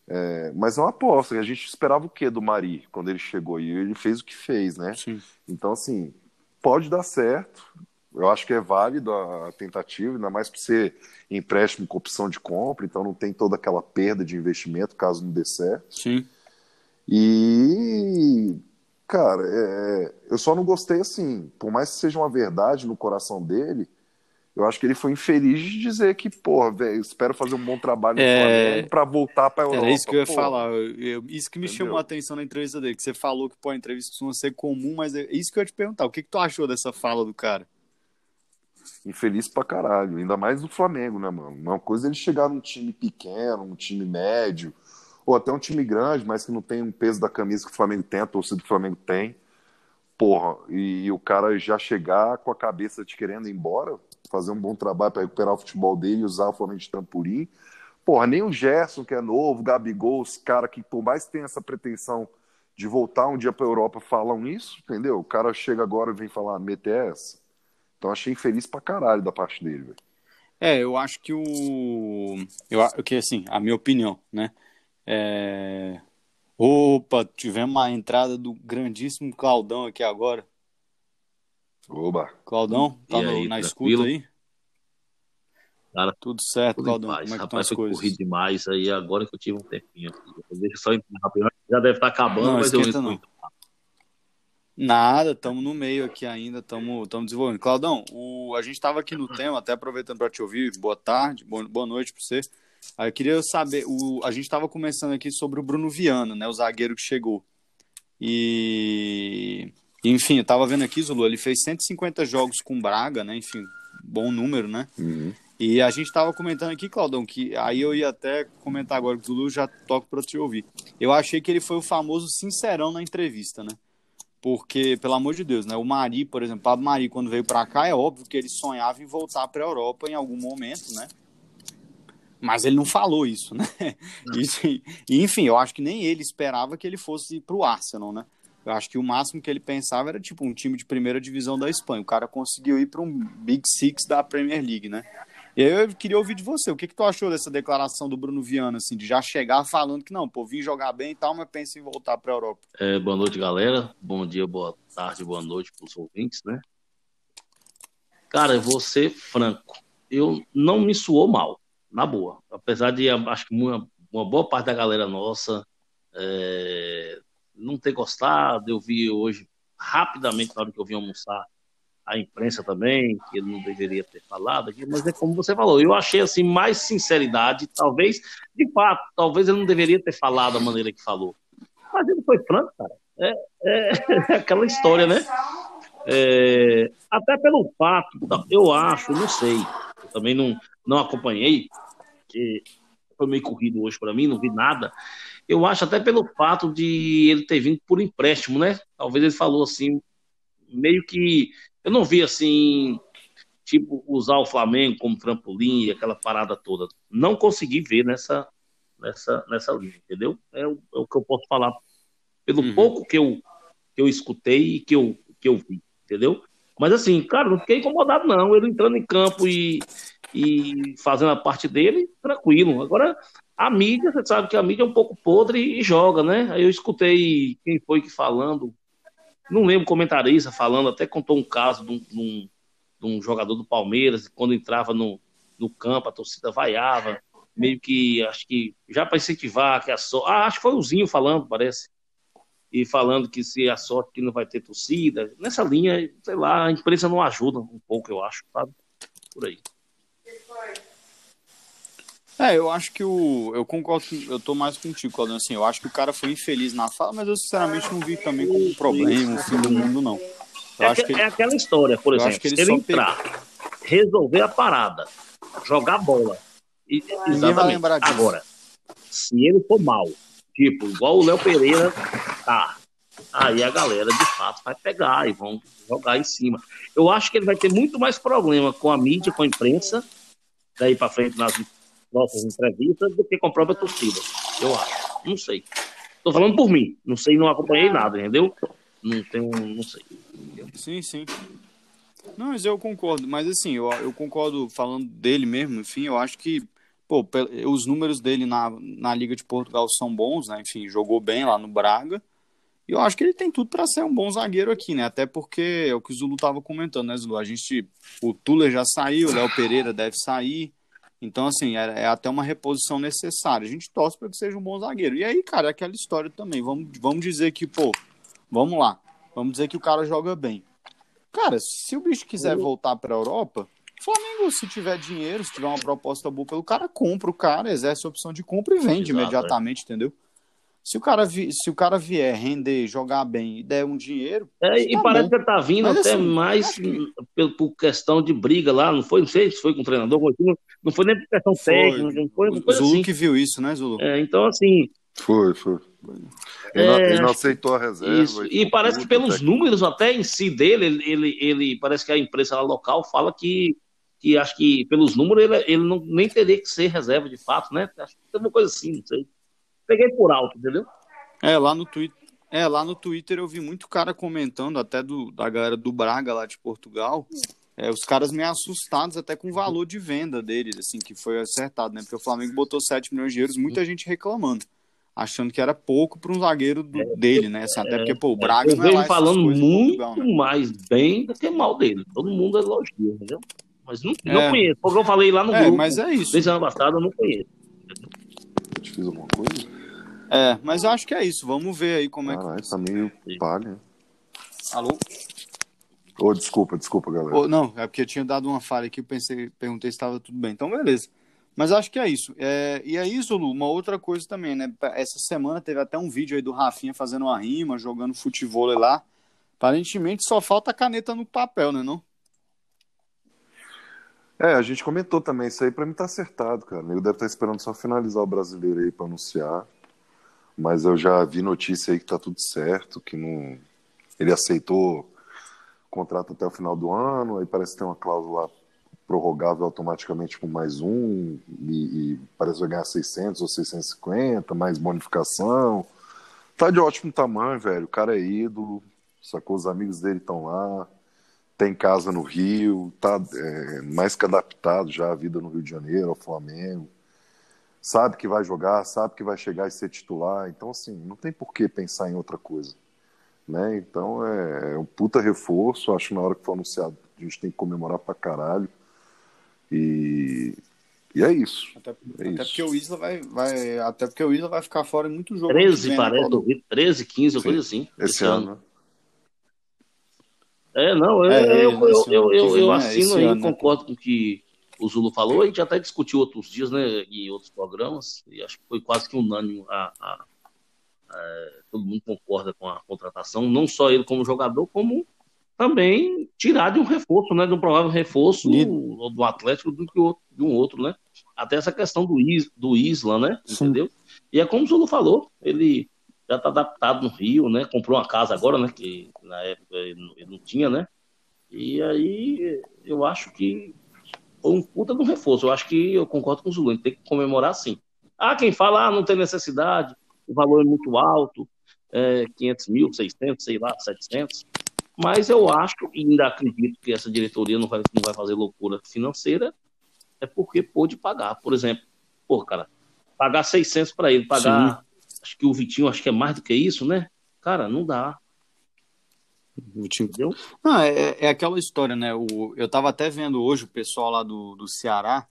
é, mas é uma aposta, a gente esperava o que do Mari quando ele chegou, e ele fez o que fez, né, Sim. então assim, pode dar certo, eu acho que é válido a tentativa, ainda mais por ser empréstimo com opção de compra, então não tem toda aquela perda de investimento caso não dê certo. Sim. E, cara, é, eu só não gostei assim, por mais que seja uma verdade no coração dele, eu acho que ele foi infeliz de dizer que, porra, velho, espero fazer um bom trabalho no é... Flamengo pra voltar pra Europa. Era isso que eu ia porra. falar. Eu, isso que me Entendeu? chamou a atenção na entrevista dele, que você falou que, pô, a entrevista costuma ser comum, mas é isso que eu ia te perguntar. O que, que tu achou dessa fala do cara? infeliz pra caralho. Ainda mais do Flamengo, né, mano? Uma coisa é ele chegar num time pequeno, um time médio, ou até um time grande, mas que não tem um peso da camisa que o Flamengo tem, a torcida do Flamengo tem. Porra, e, e o cara já chegar com a cabeça de querendo ir embora, fazer um bom trabalho para recuperar o futebol dele, usar o Flamengo de trampolim. Porra, nem o Gerson, que é novo, o Gabigol, os caras que por mais tem essa pretensão de voltar um dia para Europa falam isso, entendeu? O cara chega agora e vem falar, meter essa. Então achei infeliz pra caralho da parte dele, velho. É, eu acho que o. Eu, que assim, a minha opinião, né? É... Opa, tivemos uma entrada do grandíssimo Claudão aqui agora. Oba. Claudão, tá no, aí, na escuta aí? Cara, tudo certo, Claudão. Como é que Rapaz, estão as coisas? corri demais aí agora que eu tive um tempinho aqui. Deixa só entrar Já deve estar acabando, não, mas eu não. Nada, estamos no meio aqui ainda, estamos desenvolvendo. Claudão, o, a gente estava aqui no tema, até aproveitando para te ouvir, boa tarde, boa, boa noite para você. Aí eu queria saber, o, a gente estava começando aqui sobre o Bruno Viana, né, o zagueiro que chegou. E, enfim, eu estava vendo aqui, Zulu, ele fez 150 jogos com Braga, né, enfim, bom número, né? Uhum. E a gente estava comentando aqui, Claudão, que aí eu ia até comentar agora, que o Lulu já toca para te ouvir. Eu achei que ele foi o famoso sincerão na entrevista, né? Porque, pelo amor de Deus, né? O Mari, por exemplo, o Pablo Mari, quando veio para cá, é óbvio que ele sonhava em voltar para a Europa em algum momento, né? Mas ele não falou isso, né? Isso, e, enfim, eu acho que nem ele esperava que ele fosse para o Arsenal, né? Eu acho que o máximo que ele pensava era tipo um time de primeira divisão da Espanha. O cara conseguiu ir para um Big Six da Premier League, né? E aí eu queria ouvir de você, o que, que tu achou dessa declaração do Bruno Viana, assim, de já chegar falando que não, pô, vim jogar bem e tal, mas pensa em voltar para a Europa. É, boa noite, galera. Bom dia, boa tarde, boa noite para os ouvintes, né? Cara, eu vou ser franco. Eu não me suou mal, na boa. Apesar de, acho que uma, uma boa parte da galera nossa é, não ter gostado, eu vi hoje, rapidamente, na hora que eu vim almoçar, a imprensa também, que ele não deveria ter falado aqui, mas é como você falou, eu achei assim mais sinceridade, talvez, de fato, talvez ele não deveria ter falado da maneira que falou. Mas ele foi franco, cara. É, é, é aquela história, né? É, até pelo fato, eu acho, não sei, eu também não, não acompanhei, que foi meio corrido hoje para mim, não vi nada. Eu acho até pelo fato de ele ter vindo por empréstimo, né? Talvez ele falou assim, meio que eu não vi assim, tipo, usar o Flamengo como trampolim e aquela parada toda. Não consegui ver nessa, nessa, nessa linha, entendeu? É o, é o que eu posso falar pelo uhum. pouco que eu, que eu escutei e que eu, que eu vi, entendeu? Mas assim, cara, não fiquei incomodado, não. Ele entrando em campo e, e fazendo a parte dele, tranquilo. Agora, a mídia, você sabe que a mídia é um pouco podre e joga, né? Aí eu escutei quem foi que falando, não lembro comentarista falando, até contou um caso de um, de um, de um jogador do Palmeiras, quando entrava no, no campo, a torcida vaiava, meio que, acho que, já para incentivar, que a sorte. Ah, acho que foi o Zinho falando, parece. E falando que se a sorte que não vai ter torcida. Nessa linha, sei lá, a imprensa não ajuda um pouco, eu acho, sabe? Por aí. É, eu acho que o. Eu concordo, eu tô mais contigo, Claudio. Assim, eu acho que o cara foi infeliz na fala, mas eu sinceramente não vi também como um problema, o fim do mundo, não. É, acho que, é aquela história, por exemplo, ele se ele entrar, pegou. resolver a parada, jogar bola. E, exatamente. Agora, se ele for mal, tipo, igual o Léo Pereira tá, aí a galera de fato vai pegar e vão jogar em cima. Eu acho que ele vai ter muito mais problema com a mídia, com a imprensa, daí para frente nas nossas entrevistas do que com a própria torcida. Eu acho. Não sei. Estou falando por mim. Não sei, não acompanhei nada, entendeu? Não tenho, não sei. Sim, sim. Não, mas eu concordo. Mas assim, eu, eu concordo falando dele mesmo. Enfim, eu acho que pô, os números dele na, na Liga de Portugal são bons, né? Enfim, jogou bem lá no Braga. E eu acho que ele tem tudo para ser um bom zagueiro aqui, né? Até porque é o que o Zulu tava comentando, né, Zulu? A gente. O Tuller já saiu, o Léo Pereira deve sair. Então, assim, é, é, até uma reposição necessária. A gente torce para que seja um bom zagueiro. E aí, cara, é aquela história também. Vamos, vamos dizer que, pô, vamos lá. Vamos dizer que o cara joga bem. Cara, se o bicho quiser voltar para a Europa, Flamengo, se tiver dinheiro, se tiver uma proposta boa pelo cara, compra o cara, exerce a opção de compra e vende Exato, imediatamente, é. entendeu? Se o, cara vi, se o cara vier render, jogar bem e der um dinheiro. É, e tá parece bom. que ele tá vindo Mas, até assim, mais que... por, questão de briga lá, não foi? Não sei se foi com o treinador, não foi nem por questão foi. técnica, não foi. Não Zulu assim. que viu isso, né, Zulu? É, então, assim. Foi, foi. Ele, é, não, ele não aceitou a reserva. Isso. E, e parece que pelos números até em si dele, ele, ele, ele parece que a imprensa local fala que, que acho que pelos números ele, ele não, nem teria que ser reserva de fato, né? Acho que tem uma coisa assim, não sei. Peguei por alto, entendeu? É, lá no Twitter. É, lá no Twitter eu vi muito cara comentando, até do, da galera do Braga lá de Portugal. É, os caras meio assustados até com o valor de venda deles, assim, que foi acertado, né? Porque o Flamengo botou 7 milhões de euros, muita gente reclamando. Achando que era pouco para um zagueiro do, dele, né? Assim, até porque, pô, o Braga eu não é lá falando muito Portugal, né? mais bem do que mal dele. Todo mundo elogia, entendeu? Mas não, é. não conheço. Porque eu falei lá no é, grupo. Mas é isso. Desde ano passado eu não conheço. Eu te fiz alguma coisa? É, mas eu acho que é isso. Vamos ver aí como Caralho, é que. tá meio palha. Alô? Ô, oh, desculpa, desculpa, galera. Oh, não, é porque eu tinha dado uma falha aqui, pensei, perguntei se estava tudo bem. Então, beleza. Mas acho que é isso. É, e é isso, Lu, uma outra coisa também, né? Essa semana teve até um vídeo aí do Rafinha fazendo uma rima, jogando futebol lá. Aparentemente só falta a caneta no papel, né, não? É, a gente comentou também, isso aí pra mim tá acertado, cara. Nego deve estar tá esperando só finalizar o brasileiro aí pra anunciar. Mas eu já vi notícia aí que tá tudo certo, que não. Ele aceitou o contrato até o final do ano, aí parece que tem uma cláusula prorrogável automaticamente por mais um, e, e parece que vai ganhar 600 ou 650, mais bonificação. Tá de ótimo tamanho, velho. O cara é ídolo, sacou? Os amigos dele estão lá, tem casa no Rio, tá é, mais que adaptado já à vida no Rio de Janeiro, ao Flamengo. Sabe que vai jogar, sabe que vai chegar e ser titular. Então, assim, não tem por que pensar em outra coisa. Né? Então, é, é um puta reforço. Acho que na hora que for anunciado, a gente tem que comemorar pra caralho. E, e é isso. Até, é até isso. porque o Isla vai, vai. Até porque o Isla vai ficar fora em muito jogo. 13, vem, parece, né, 13, 15, coisa assim. Esse, esse ano. ano. É, não, eu, é, eu, eu, eu, eu, eu assino aí, ano, né? concordo né? com o que o Zulu falou. A gente até discutiu outros dias, né, em outros programas, e acho que foi quase que unânime a, a, a, todo mundo concorda com a contratação, não só ele como jogador, como também tirar de um reforço, né, de um provável reforço do, do Atlético do que outro, de um outro, né? Até essa questão do, Is, do Isla, né? Sim. Entendeu? E é como o Zulu falou, ele já está adaptado no Rio, né? Comprou uma casa agora, né? Que na época ele não tinha, né? E aí eu acho que foi um puta de um reforço. Eu acho que eu concordo com o Zulu, tem que comemorar sim. Ah, quem fala, ah, não tem necessidade, o valor é muito alto, é, 500 mil, 600, sei lá, 700. Mas eu acho e ainda acredito que essa diretoria não vai, não vai fazer loucura financeira, é porque pôde pagar. Por exemplo, pô, cara, pagar 600 para ele, pagar. Acho que o Vitinho, acho que é mais do que isso, né? Cara, não dá. Vitinho. Entendeu? Não, é, é aquela história, né? O, eu tava até vendo hoje o pessoal lá do, do Ceará.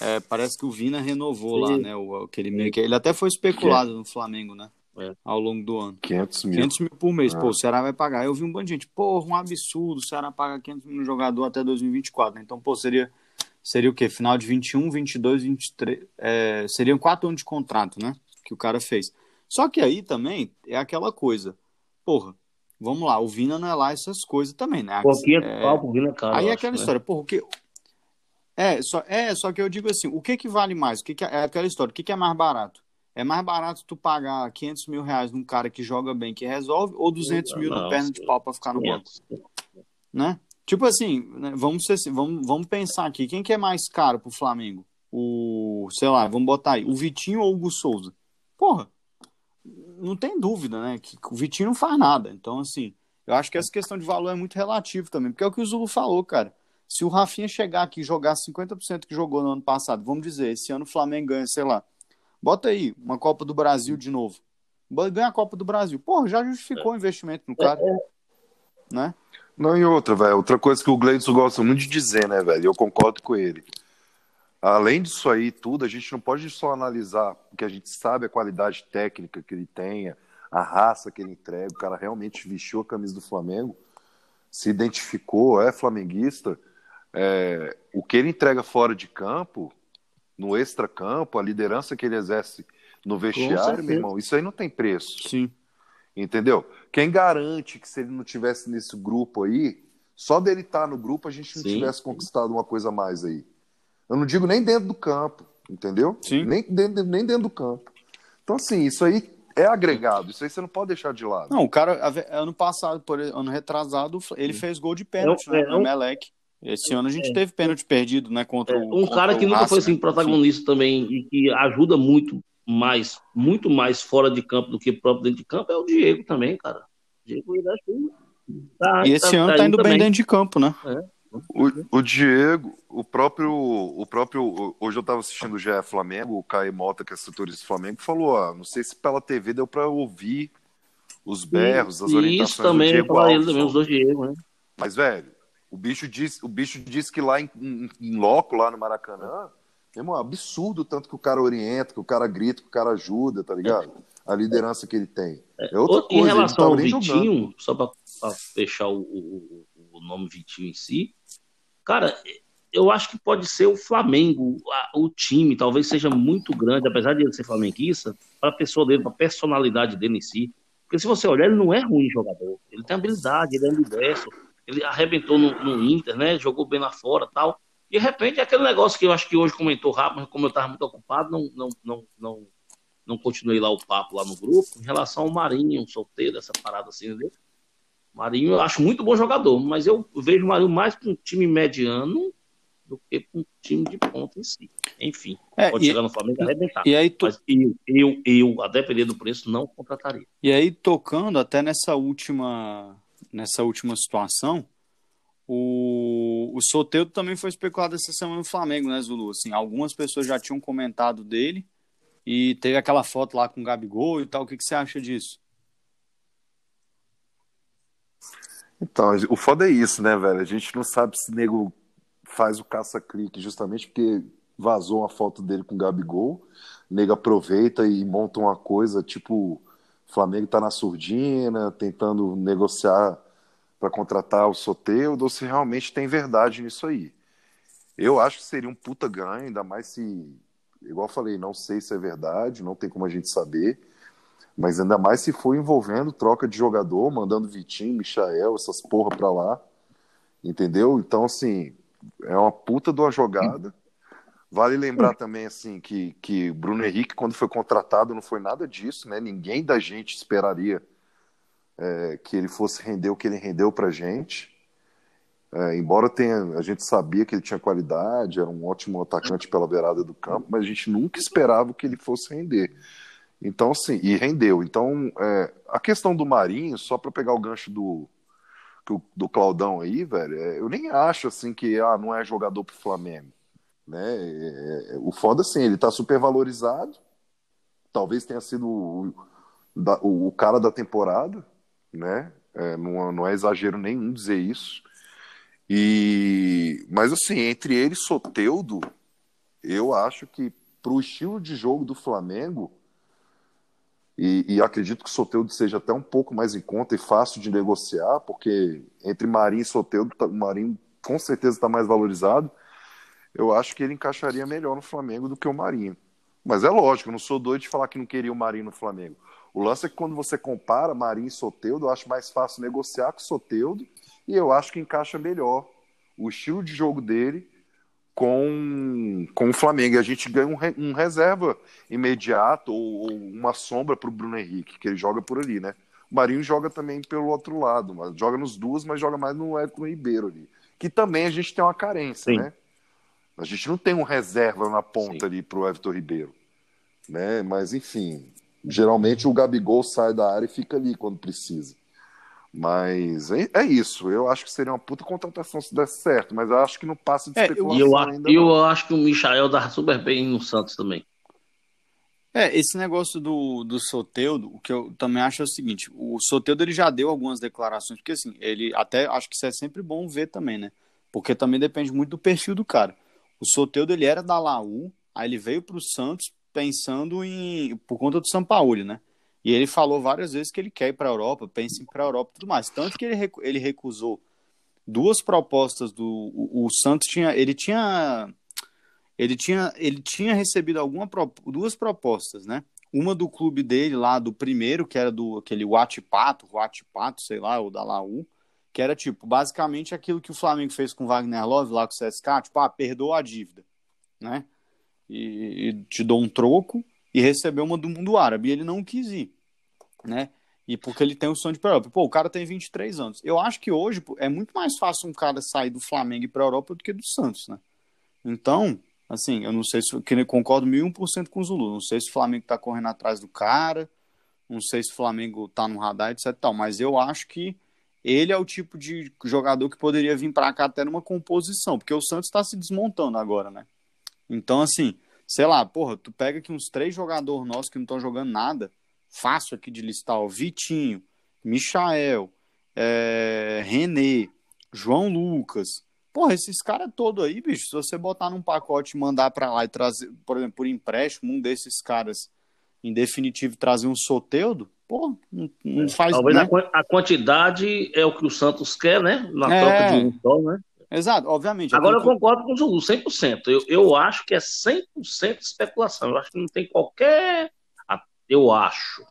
É, parece que o Vina renovou Sim. lá, né? O, aquele meio que ele até foi especulado no Flamengo, né? é. ao longo do ano. 500 mil. 500 mil por mês. Pô, ah. o Ceará vai pagar. Eu vi um bando de gente, pô, um absurdo, o Ceará paga 500 mil no jogador até 2024. Né? Então, pô, seria, seria o quê? Final de 21, 22, 23. É, seriam quatro anos de contrato, né? Que o cara fez. Só que aí também é aquela coisa. Porra, vamos lá, o Vina não é lá essas coisas também, né? 500 é... pau pro Vina, cara. Aí é aquela né? história, porra, o que. É só, é, só que eu digo assim, o que que vale mais? O que, que é, é aquela história, o que, que é mais barato? É mais barato tu pagar 500 mil reais num cara que joga bem, que resolve, ou 200 mil no perna de pau pra ficar no banco? Né? Tipo assim, né, vamos, assim, vamos, vamos pensar aqui, quem que é mais caro pro Flamengo? O, sei lá, vamos botar aí, o Vitinho ou o Hugo Souza? Porra, não tem dúvida, né, que o Vitinho não faz nada. Então, assim, eu acho que essa questão de valor é muito relativo também, porque é o que o Zulu falou, cara. Se o Rafinha chegar aqui e jogar 50% que jogou no ano passado, vamos dizer, esse ano o Flamengo ganha, sei lá, Bota aí, uma Copa do Brasil de novo. Ganha a Copa do Brasil. Porra, já justificou o investimento no cara. É, é. Né? Não, e outra, velho. Outra coisa que o Gleison gosta muito de dizer, né, velho? Eu concordo com ele. Além disso aí, tudo, a gente não pode só analisar, porque a gente sabe a qualidade técnica que ele tenha, a raça que ele entrega. O cara realmente vestiu a camisa do Flamengo, se identificou, é flamenguista. É, o que ele entrega fora de campo no extracampo, a liderança que ele exerce no vestiário, meu irmão, isso aí não tem preço. Sim. Entendeu? Quem garante que se ele não tivesse nesse grupo aí, só dele estar tá no grupo a gente não Sim. tivesse conquistado uma coisa a mais aí. Eu não digo nem dentro do campo, entendeu? Sim. Nem dentro, nem dentro do campo. Então, assim, isso aí é agregado, isso aí você não pode deixar de lado. Não, o cara, ano passado, por ano retrasado, ele fez gol de pênalti, é, né? É, no Melec. Esse ano a gente é. teve pênalti perdido, né? Contra é, o. Um cara que nunca foi assim, protagonista também e que ajuda muito mais, muito mais fora de campo do que próprio dentro de campo é o Diego também, cara. Diego tá, E esse tá, ano tá, tá indo bem dentro de campo, né? É. O, o, Diego, o próprio, o próprio. Hoje eu estava assistindo o GE Flamengo, o Caio Mota, que é setorista do Flamengo, falou: ah, não sei se pela TV deu para ouvir os berros, as orientações Isso também, do Diego Alves. Ele também, os dois Diego, né? Mas, velho, o bicho disse, o bicho disse que lá em, em, em loco, lá no Maracanã, é um absurdo tanto que o cara orienta, que o cara grita, que o cara ajuda, tá ligado? A liderança que ele tem. É outra em coisa. Em relação tá ao Vitinho, jogando. só para fechar o, o, o, nome Vitinho em si, cara, eu acho que pode ser o Flamengo, a, o time, talvez seja muito grande, apesar de ele ser flamenguista, para a pessoa dele, para a personalidade dele em si. Porque se você olhar, ele não é ruim jogador. Ele tem habilidade, ele é ambidestro ele arrebentou no, no Inter, né? Jogou bem lá fora tal. E De repente, é aquele negócio que eu acho que hoje comentou rápido, mas como eu estava muito ocupado, não, não, não, não, não continuei lá o papo lá no grupo, em relação ao Marinho, um solteiro, essa parada assim, entendeu? Marinho eu acho muito bom jogador, mas eu vejo o Marinho mais com um time mediano do que com um time de ponta em si. Enfim, é, pode e, chegar no Flamengo e arrebentar. E aí, to... Mas eu, eu, eu, a depender do preço, não contrataria. E aí, tocando até nessa última, nessa última situação, o, o Soteldo também foi especulado essa semana no Flamengo, né, Zulu? Assim, algumas pessoas já tinham comentado dele e teve aquela foto lá com o Gabigol e tal. O que, que você acha disso? Então, o foda é isso, né, velho? A gente não sabe se o nego faz o caça-clique justamente porque vazou uma foto dele com o Gabigol. O nego aproveita e monta uma coisa tipo: o Flamengo tá na surdina, tentando negociar para contratar o Soteudo ou se realmente tem verdade nisso aí. Eu acho que seria um puta ganho, ainda mais se, igual eu falei, não sei se é verdade, não tem como a gente saber, mas ainda mais se for envolvendo troca de jogador, mandando Vitinho, Michael, essas porra pra lá, entendeu? Então, assim, é uma puta de uma jogada. Vale lembrar também, assim, que, que Bruno Henrique, quando foi contratado, não foi nada disso, né? Ninguém da gente esperaria é, que ele fosse render o que ele rendeu para gente. É, embora tenha, a gente sabia que ele tinha qualidade, era um ótimo atacante pela beirada do campo, mas a gente nunca esperava que ele fosse render. Então, sim, e rendeu. Então, é, a questão do Marinho, só para pegar o gancho do, do Claudão aí, velho, é, eu nem acho assim que ah, não é jogador pro Flamengo. Né? É, é, o foda, assim, ele tá super valorizado. Talvez tenha sido o, o, o cara da temporada, né? É, não, não é exagero nenhum dizer isso. E mas assim, entre ele e Soteudo, eu acho que para o estilo de jogo do Flamengo, e, e, acredito que o Soteudo seja até um pouco mais em conta e fácil de negociar, porque entre Marinho e Soteudo, tá, o Marinho com certeza está mais valorizado. Eu acho que ele encaixaria melhor no Flamengo do que o Marinho. Mas é lógico, eu não sou doido de falar que não queria o Marinho no Flamengo. O lance é que quando você compara Marinho e Soteudo, eu acho mais fácil negociar com o Soteudo e eu acho que encaixa melhor o estilo de jogo dele com, com o Flamengo. E a gente ganha um, um reserva imediato ou, ou uma sombra para o Bruno Henrique, que ele joga por ali, né? O Marinho joga também pelo outro lado, mas joga nos duas, mas joga mais no Everton Ribeiro ali. Que também a gente tem uma carência, Sim. né? A gente não tem um reserva na ponta Sim. ali para o Everton Ribeiro. Né? Mas, enfim, geralmente o Gabigol sai da área e fica ali quando precisa. Mas é, é, isso. Eu acho que seria uma puta contratação se der certo, mas eu acho que não passa de especulação é, eu, ainda. E eu, eu acho que o Michael dá super bem no Santos também. É, esse negócio do, do Soteudo, o que eu também acho é o seguinte, o Soteudo ele já deu algumas declarações, porque assim, ele até acho que isso é sempre bom ver também, né? Porque também depende muito do perfil do cara. O Soteudo ele era da Laú, aí ele veio para o Santos pensando em por conta do São Paulo, né? E ele falou várias vezes que ele quer ir para a Europa, pensa em ir para a Europa e tudo mais. Tanto que ele, ele recusou duas propostas do o, o, Santos tinha ele tinha ele tinha ele tinha recebido alguma duas propostas, né? Uma do clube dele lá do primeiro, que era do aquele Watipato, Watipato, sei lá, o da Laú, que era tipo, basicamente aquilo que o Flamengo fez com Wagner Love lá com o CSK, tipo, ah, perdoa a dívida, né? e, e te dou um troco e recebeu uma do mundo árabe. E ele não quis ir, né? E porque ele tem o sonho de ir para Europa. Pô, o cara tem 23 anos. Eu acho que hoje é muito mais fácil um cara sair do Flamengo e ir para a Europa do que do Santos, né? Então, assim, eu não sei se que concordo mil um por cento com o Zulu. Não sei se o Flamengo tá correndo atrás do cara, não sei se o Flamengo tá no radar, etc. Tal, mas eu acho que ele é o tipo de jogador que poderia vir para cá até numa composição, porque o Santos está se desmontando agora, né? Então, assim, sei lá, porra, tu pega aqui uns três jogadores nossos que não estão jogando nada, fácil aqui de listar, ó, Vitinho, Michael, é, René, João Lucas. Porra, esses caras todos aí, bicho, se você botar num pacote e mandar para lá e trazer, por exemplo, por empréstimo, um desses caras, em definitivo, trazer um soteudo, pô, não, não é, faz... Talvez né? a quantidade é o que o Santos quer, né? Na é... troca de um só, né? Exato, obviamente. Agora eu concordo com o Zulu, 100%. Eu, eu acho que é 100% especulação. Eu acho que não tem qualquer. Eu acho.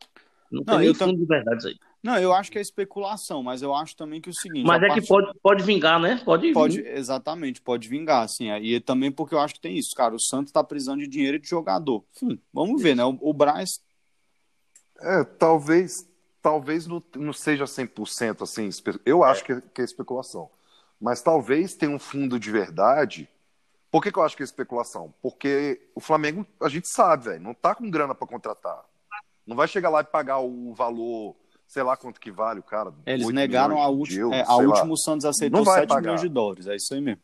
Não tem não, nem fundo tam... de verdade aí. Não, eu acho que é especulação, mas eu acho também que é o seguinte. Mas é que pode, pode vingar, né? Pode, pode Exatamente, pode vingar, assim. E também porque eu acho que tem isso, cara. O Santos tá precisando de dinheiro de jogador. Hum, vamos ver, né? O, o Braz. É, talvez, talvez não, não seja 100% assim. Eu acho que, é, que é especulação. Mas talvez tenha um fundo de verdade. Por que, que eu acho que é especulação? Porque o Flamengo, a gente sabe, velho, não tá com grana para contratar. Não vai chegar lá e pagar o valor sei lá quanto que vale o cara. Eles negaram a, euros, é, a última, o Santos aceitou 7 pagar. milhões de dólares, é isso aí mesmo.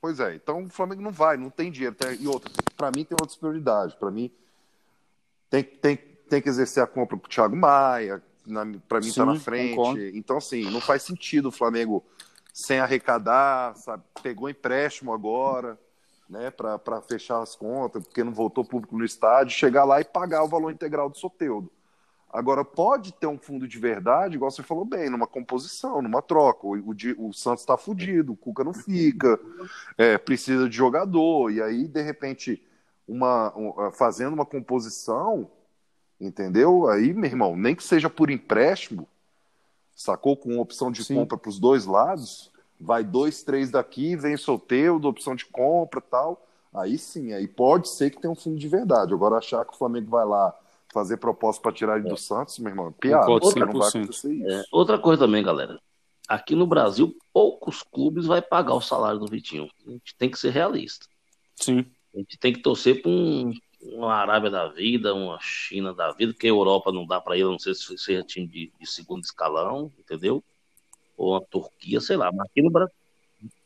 Pois é, então o Flamengo não vai, não tem dinheiro. Tem, e outra, para mim tem outras prioridades. Para mim, tem, tem, tem que exercer a compra pro Thiago Maia, para mim Sim, tá na frente. Concordo. Então, assim, não faz sentido o Flamengo sem arrecadar, sabe? Pegou empréstimo agora né, para fechar as contas, porque não voltou público no estádio, chegar lá e pagar o valor integral do Soteudo. Agora, pode ter um fundo de verdade, igual você falou bem, numa composição, numa troca. O, o, o Santos está fudido, o Cuca não fica, é, precisa de jogador, e aí, de repente, uma, um, fazendo uma composição, entendeu? Aí, meu irmão, nem que seja por empréstimo, sacou? Com opção de Sim. compra para os dois lados, vai dois, três daqui, vem solteiro, opção de compra tal. Aí sim, aí pode ser que tenha um fundo de verdade. Agora achar que o Flamengo vai lá fazer proposta para tirar ele do é. Santos, meu irmão, é piada. Outra, não vai acontecer isso. É, outra coisa também, galera. Aqui no Brasil, poucos clubes vai pagar o salário do Vitinho. A gente tem que ser realista. Sim. A gente tem que torcer para um, uma Arábia da vida, uma China da vida, porque a Europa não dá para ir, não sei se seja time de, de segundo escalão, entendeu? Ou a Turquia, sei lá, mas aqui no Brasil.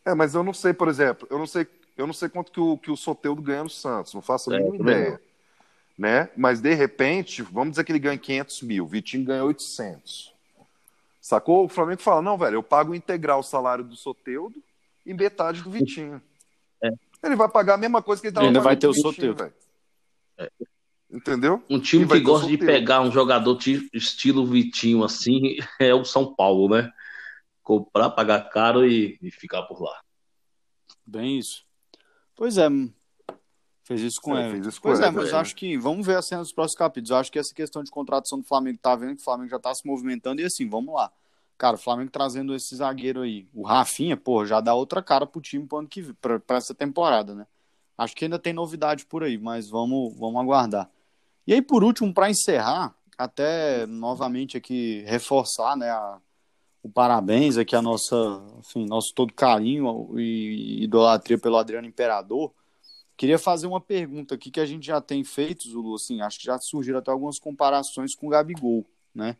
É, mas eu não sei, por exemplo, eu não sei, eu não sei quanto que o, que o Soteudo ganha no Santos, não faço a é, mínima ideia. Né? Mas de repente, vamos dizer que ele ganha 500 mil, o Vitinho ganha 800. Sacou? O Flamengo fala: não, velho, eu pago integral o salário do Soteudo e metade do Vitinho. É. Ele vai pagar a mesma coisa que ele tava Ainda vai ter o Soteudo. É. Entendeu? Um time que gosta de pegar um jogador estilo Vitinho assim é o São Paulo, né? Comprar, pagar caro e, e ficar por lá. Bem isso. Pois é, fez isso com é, ele. Isso pois é, mas é. acho que vamos ver a cena dos próximos capítulos. Eu acho que essa questão de contratação do Flamengo tá vendo que o Flamengo já tá se movimentando e assim, vamos lá. Cara, o Flamengo trazendo esse zagueiro aí, o Rafinha, pô, já dá outra cara pro time pro ano que vem, pra, pra essa temporada, né? Acho que ainda tem novidade por aí, mas vamos, vamos aguardar. E aí, por último, para encerrar, até novamente aqui reforçar, né, a, o parabéns aqui a nossa, enfim, nosso todo carinho e idolatria pelo Adriano Imperador. Queria fazer uma pergunta aqui que a gente já tem feito, Zulu, assim, acho que já surgiram até algumas comparações com o Gabigol, né?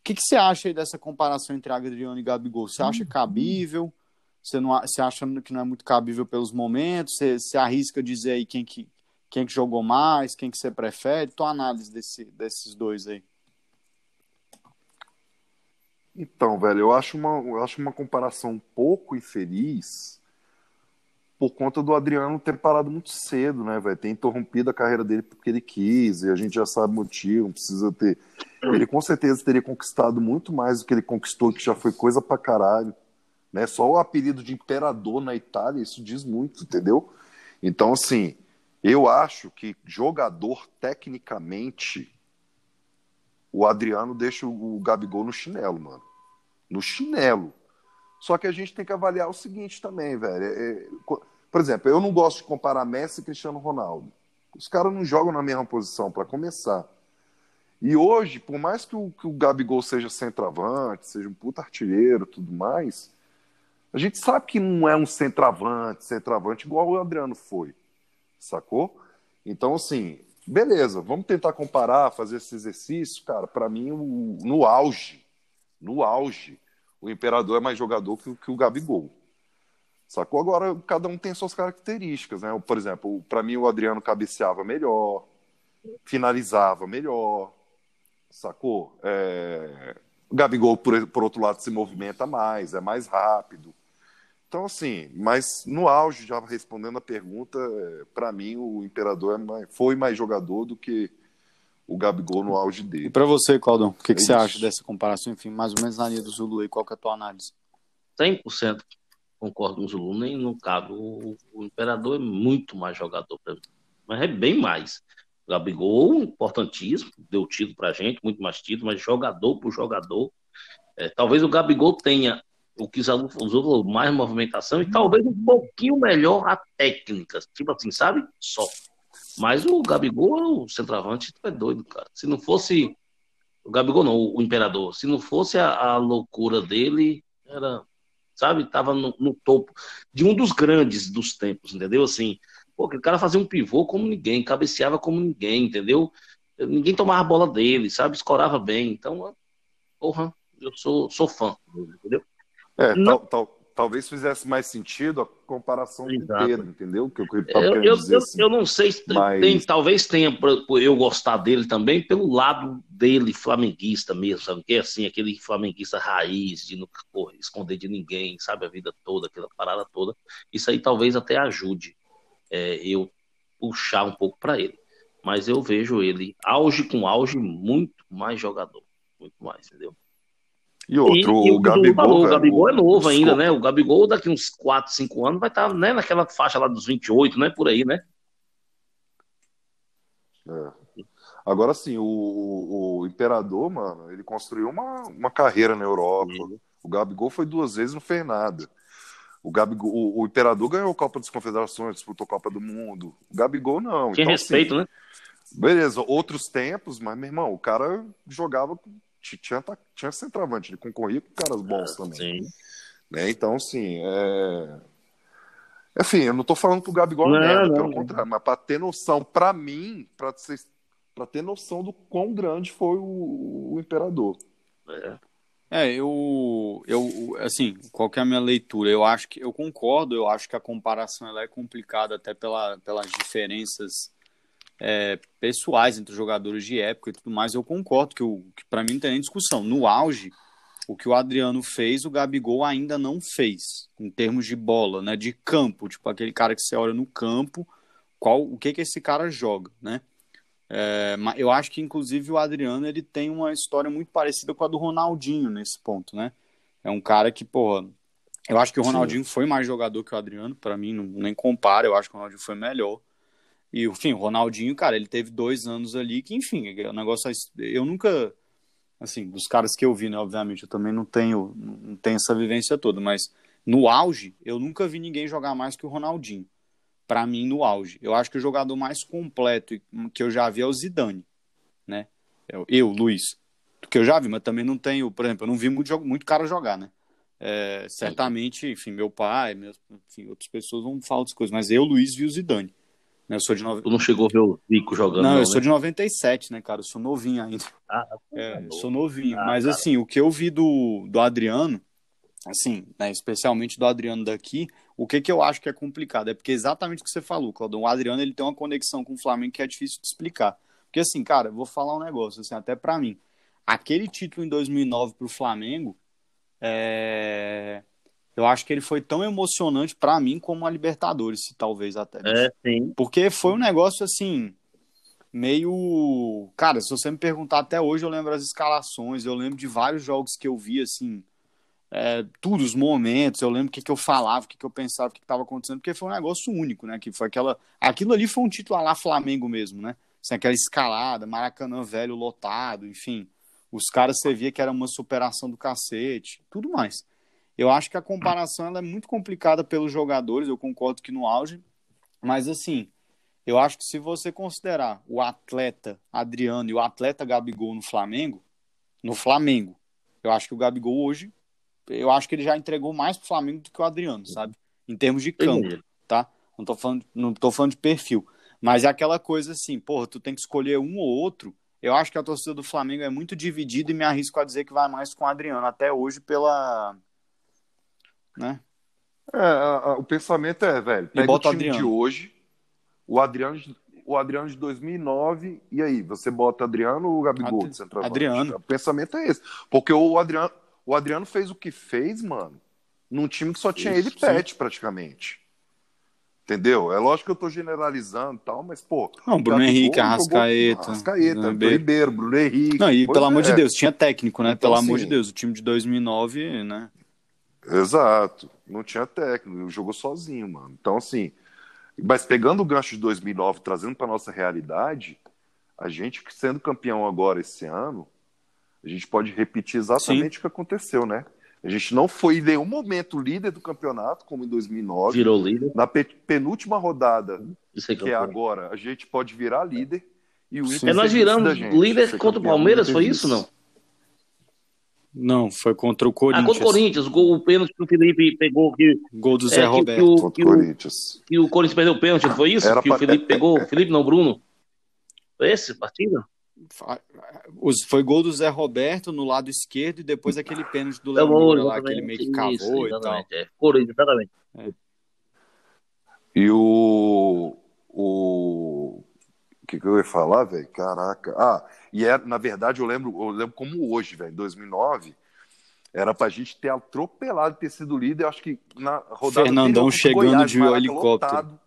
O que, que você acha aí dessa comparação entre Adriano e Gabigol? Você acha cabível? Você, não, você acha que não é muito cabível pelos momentos? Você, você arrisca dizer aí quem que, quem que jogou mais, quem que você prefere? Tua análise desse, desses dois aí. Então, velho, eu acho uma, eu acho uma comparação um pouco infeliz por conta do Adriano ter parado muito cedo, né, velho? Ter interrompido a carreira dele porque ele quis, e a gente já sabe o motivo, precisa ter. Ele com certeza teria conquistado muito mais do que ele conquistou, que já foi coisa pra caralho. Né? Só o apelido de imperador na Itália, isso diz muito, entendeu? Então, assim, eu acho que jogador, tecnicamente, o Adriano deixa o Gabigol no chinelo, mano. No chinelo. Só que a gente tem que avaliar o seguinte também, velho. É, é por exemplo, eu não gosto de comparar Messi e Cristiano Ronaldo. Os caras não jogam na mesma posição, para começar. E hoje, por mais que o, que o Gabigol seja centroavante, seja um puta artilheiro tudo mais, a gente sabe que não é um centroavante, centroavante igual o Adriano foi. Sacou? Então, assim, Beleza, vamos tentar comparar, fazer esse exercício. Cara, para mim, o, no auge, no auge, o Imperador é mais jogador que, que o Gabigol. Sacou? Agora, cada um tem suas características, né? Por exemplo, para mim, o Adriano cabeceava melhor, finalizava melhor, sacou? É... O Gabigol, por, por outro lado, se movimenta mais, é mais rápido. Então, assim, mas no auge, já respondendo a pergunta, é, para mim o Imperador é mais, foi mais jogador do que o Gabigol no auge dele. E para você, Claudão, o que, é que você acha dessa comparação? Enfim, mais ou menos na linha do Zulu aí, qual que é a tua análise? 100% concordo com o Zulu, nem no caso, o, o Imperador é muito mais jogador para mim, mas é bem mais. Gabigol, importantíssimo, deu título pra gente, muito mais título, mas jogador por jogador. É, talvez o Gabigol tenha o que os outros mais movimentação e talvez um pouquinho melhor a técnica, tipo assim, sabe? Só. Mas o Gabigol, o centroavante, é doido, cara. Se não fosse o Gabigol não, o Imperador, se não fosse a, a loucura dele, era, sabe, tava no, no, topo de um dos grandes dos tempos, entendeu? Assim, pô, aquele cara fazia um pivô como ninguém, cabeceava como ninguém, entendeu? Ninguém tomava a bola dele, sabe? Escorava bem. Então, porra, eu sou, sou fã, entendeu? É, Não... tal, tal, talvez fizesse mais sentido a comparação Exato. inteira, entendeu? Que eu, eu, eu, eu, assim. eu, não sei se mas... tem, talvez tenha eu gostar dele também pelo lado dele flamenguista mesmo, sabe? Que é assim, aquele flamenguista raiz, de não porra, esconder de ninguém, sabe? A vida toda, aquela parada toda. Isso aí talvez até ajude é, eu puxar um pouco para ele. Mas eu vejo ele auge com auge muito mais jogador, muito mais, entendeu? E outro, e, o, o Gabigol. Falou, o Gabigol é novo ainda, né? O Gabigol daqui uns 4, 5 anos vai estar tá, né, naquela faixa lá dos 28, né? Por aí, né? É. Agora sim, o, o, o, Imperador, mano, ele construiu uma, uma carreira na Europa. Sim. O Gabigol foi duas vezes, não fez nada. O, Gabigol, o, o Imperador ganhou a Copa das Confederações, disputou a Copa do Mundo. O Gabigol não. Tinha então, assim, respeito, assim, né? Beleza, outros tempos, mas, meu irmão, o cara jogava tinha, tinha centroavante, ele concorria com caras bons é, também. Sim. Né? Então, assim, é... Enfim, eu não tô falando que o Gabigol é merda, pelo contrário, mas para ter noção, para mim, para para ter noção do quão grande foi o, o Imperador. É. é, eu, eu, assim, qual que é a minha leitura? Eu acho que, eu concordo, eu acho que a comparação ela é complicada até pela, pelas diferenças é, pessoais entre jogadores de época e tudo mais, eu concordo que, que para mim não tem nem discussão. No auge, o que o Adriano fez, o Gabigol ainda não fez, em termos de bola, né? De campo, tipo aquele cara que você olha no campo, qual, o que que esse cara joga, né? É, eu acho que inclusive o Adriano ele tem uma história muito parecida com a do Ronaldinho nesse ponto, né? É um cara que, porra, eu acho que o Ronaldinho Sim. foi mais jogador que o Adriano, para mim não, nem compara, eu acho que o Ronaldinho foi melhor. E, enfim, o Ronaldinho, cara, ele teve dois anos ali que, enfim, o é negócio. Eu nunca. Assim, dos caras que eu vi, né? Obviamente, eu também não tenho, não tenho essa vivência toda, mas no auge, eu nunca vi ninguém jogar mais que o Ronaldinho. Para mim, no auge. Eu acho que o jogador mais completo que eu já vi é o Zidane, né? Eu, eu Luiz, que eu já vi, mas também não tenho, por exemplo, eu não vi muito, muito cara jogar, né? É, certamente, enfim, meu pai, meus, enfim, outras pessoas vão falar outras coisas, mas eu, Luiz, vi o Zidane. Eu sou de nove... Tu não chegou a ver o Zico jogando? Não, eu né? sou de 97, né, cara? Eu sou novinho ainda. Ah, tá é, eu sou novinho. Ah, Mas, cara. assim, o que eu vi do, do Adriano, assim, né, especialmente do Adriano daqui, o que, que eu acho que é complicado? É porque exatamente o que você falou, Claudio. O Adriano ele tem uma conexão com o Flamengo que é difícil de explicar. Porque, assim, cara, eu vou falar um negócio, assim, até para mim. Aquele título em 2009 pro Flamengo, é eu acho que ele foi tão emocionante para mim como a Libertadores, talvez até. É, sim. Porque foi um negócio assim, meio. Cara, se você me perguntar até hoje, eu lembro as escalações, eu lembro de vários jogos que eu vi, assim, é, todos os momentos, eu lembro o que, que eu falava, o que, que eu pensava, o que estava acontecendo, porque foi um negócio único, né? Que foi aquela. Aquilo ali foi um título lá Flamengo mesmo, né? Assim, aquela escalada, Maracanã velho lotado, enfim. Os caras você via que era uma superação do cacete, tudo mais. Eu acho que a comparação é muito complicada pelos jogadores, eu concordo que no auge, mas assim, eu acho que se você considerar o atleta Adriano e o atleta Gabigol no Flamengo, no Flamengo, eu acho que o Gabigol hoje, eu acho que ele já entregou mais pro Flamengo do que o Adriano, sabe? Em termos de campo, tá? Não tô falando, não tô falando de perfil, mas é aquela coisa assim, porra, tu tem que escolher um ou outro. Eu acho que a torcida do Flamengo é muito dividida e me arrisco a dizer que vai mais com o Adriano, até hoje pela né? É, a, a, o pensamento é, velho, pega o time Adriano. de hoje, o Adriano, o Adriano de 2009, e aí, você bota Adriano ou o Gabigol de centroavante? Adriano. O pensamento é esse. Porque o Adriano, o Adriano fez o que fez, mano, num time que só tinha Isso, ele pet, praticamente. Entendeu? É lógico que eu tô generalizando e tal, mas, pô. Não, Bruno Henrique, Arrascaeta. Arrascaeta, Ribeiro, Bruno Henrique. Não, e pelo é. amor de é. Deus, tinha técnico, né? Então, pelo assim, amor de Deus, o time de 2009, né? Exato. Não tinha técnico, jogou sozinho, mano. Então, assim. Mas pegando o gancho de 2009, trazendo para nossa realidade, A gente sendo campeão agora esse ano, a gente pode repetir exatamente Sim. o que aconteceu, né? A gente não foi em nenhum momento líder do campeonato, como em 2009. Virou líder. Na penúltima rodada, que, que é agora, a gente pode virar líder. E o Inter é, nós viramos líder contra o Palmeiras, foi isso não? Não, foi contra o Corinthians. Ah, contra o Corinthians, o pênalti que o Felipe pegou. Que, Gol do Zé é, Roberto. Que, que, o, que, o, Corinthians. que o Corinthians perdeu o pênalti, foi isso? Era que pra... o Felipe pegou. Felipe não, Bruno. Foi esse partido? Foi gol do Zé Roberto no lado esquerdo e depois aquele pênalti do Léo Moura lá, que ele meio que cavou isso, e tal. É. Corinthians, exatamente. É. E o. O. Que, que eu ia falar, velho? Caraca. Ah, e é, na verdade, eu lembro, eu lembro como hoje, velho, em 2009, era pra gente ter atropelado, ter sido líder. Eu acho que na rodada. Fernandão chegando Goiás, de helicóptero.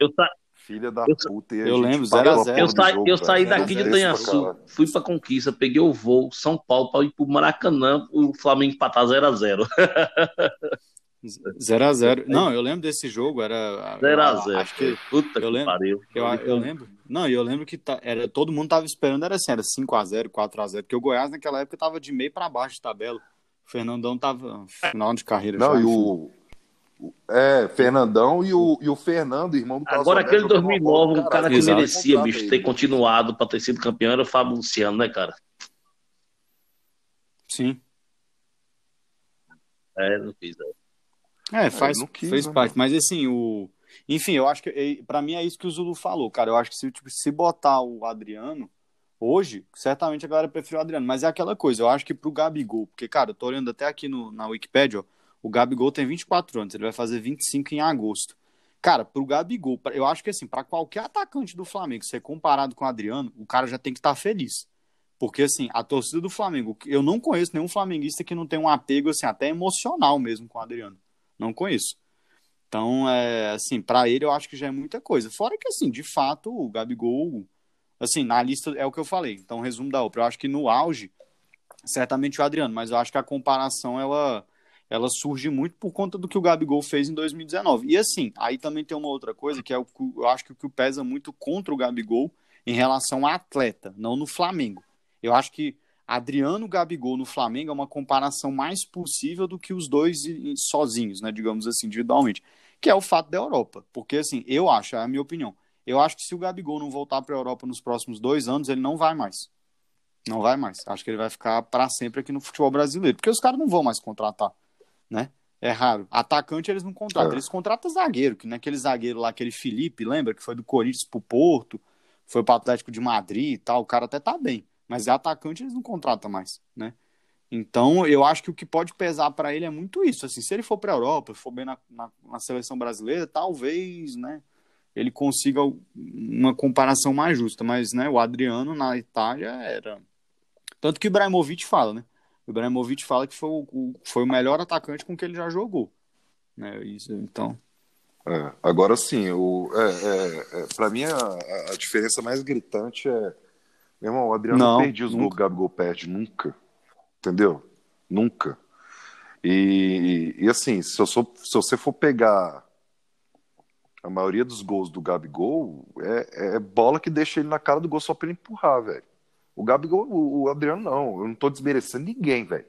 Eu, tá, Filha da eu, puta. Eu lembro, 0x0. Eu, sa eu saí daqui de Itanhaçu, fui pra Conquista, peguei o voo São Paulo para ir pro Maracanã, o Flamengo empatar 0x0. 0x0. Não, eu lembro desse jogo, era. 0x0. Acho que. Puta eu lembro, pariu. Eu, eu, lembro. Não, eu lembro que tá, era, todo mundo tava esperando, era assim, era 5x0, 4x0, porque o Goiás naquela época tava de meio para baixo de tabela. O Fernandão tava final de carreira. Não, já, e o, é, Fernandão e o, e o Fernando, irmão do Agora, aquele 2009, um cara que Exato. merecia, bicho, ter continuado para ter sido campeão era o Fábio Luciano, né, cara? Sim. É, não quis, é. É, faz, é, quis, fez né? parte. Mas assim, o. Enfim, eu acho que. para mim é isso que o Zulu falou, cara. Eu acho que se, tipo, se botar o Adriano hoje, certamente a galera preferiu o Adriano. Mas é aquela coisa, eu acho que pro Gabigol, porque, cara, eu tô olhando até aqui no, na Wikipedia, ó. O Gabigol tem 24 anos, ele vai fazer 25 em agosto. Cara, pro Gabigol, eu acho que assim, para qualquer atacante do Flamengo ser comparado com o Adriano, o cara já tem que estar tá feliz. Porque assim, a torcida do Flamengo, eu não conheço nenhum flamenguista que não tem um apego assim até emocional mesmo com o Adriano. Não conheço. Então, é, assim, para ele eu acho que já é muita coisa. Fora que assim, de fato, o Gabigol, assim, na lista é o que eu falei. Então, resumo da outra, eu acho que no auge certamente o Adriano, mas eu acho que a comparação ela ela surge muito por conta do que o Gabigol fez em 2019. E assim, aí também tem uma outra coisa que é o eu acho que o que pesa muito contra o Gabigol em relação a atleta, não no Flamengo. Eu acho que Adriano Gabigol no Flamengo é uma comparação mais possível do que os dois sozinhos, né, digamos assim, individualmente, que é o fato da Europa. Porque assim, eu acho, é a minha opinião, eu acho que se o Gabigol não voltar para a Europa nos próximos dois anos, ele não vai mais. Não vai mais. Acho que ele vai ficar para sempre aqui no futebol brasileiro, porque os caras não vão mais contratar né? É raro. Atacante eles não contratam, é. eles contratam zagueiro, que naquele zagueiro lá, aquele Felipe, lembra? Que foi do Corinthians pro Porto, foi pro Atlético de Madrid e tal, o cara até tá bem. Mas é atacante eles não contratam mais, né? Então, eu acho que o que pode pesar para ele é muito isso. Assim, se ele for para a Europa, for bem na, na, na, seleção brasileira, talvez, né, ele consiga uma comparação mais justa. Mas, né, o Adriano na Itália era. Tanto que o Ibrahimovic fala, né? O Ibrahimovic fala que foi o, foi o melhor atacante com que ele já jogou. Né? Isso, então. É, agora sim, o, é, é, é para mim a, a, diferença mais gritante é. Meu irmão, o Adriano não, não perdia os gols que o Gabigol perde, nunca. Entendeu? Nunca. E, e, assim, se, eu sou, se você for pegar a maioria dos gols do Gabigol, é, é bola que deixa ele na cara do gol só pra ele empurrar, velho. O Gabigol, o, o Adriano não. Eu não tô desmerecendo ninguém, velho.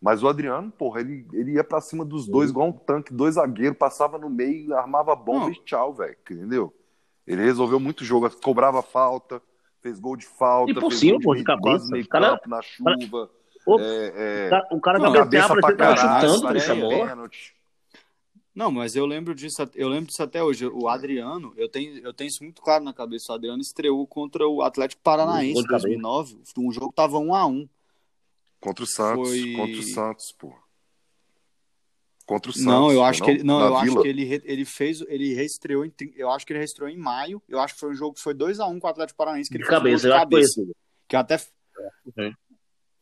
Mas o Adriano, porra, ele, ele ia pra cima dos dois igual um tanque, dois zagueiros, passava no meio, armava bomba não. e tchau, velho. Entendeu? Ele resolveu muito jogo, cobrava falta, fez gol de falta. E por cima, pô, de cabeça. Meio cara... na chuva. O, é, é... o cara, o cara cabeça pra caralho, chutando essa bola. Pênalti. Não, mas eu lembro disso, eu lembro disso até hoje. O Adriano, eu tenho, eu tenho isso muito claro na cabeça. O Adriano estreou contra o Atlético Paranaense em 2009. Um jogo tava 1 a 1 Contra o Santos. Foi... Contra o Santos, pô. Contra o Santos. Não, eu acho não? que ele, não, eu acho que ele, ele fez, ele reestreou em, eu acho que ele reestreou em maio. Eu acho que foi um jogo que foi 2 a 1 com o Atlético Paranaense que ele de cabeça, de cabeça. Que até é.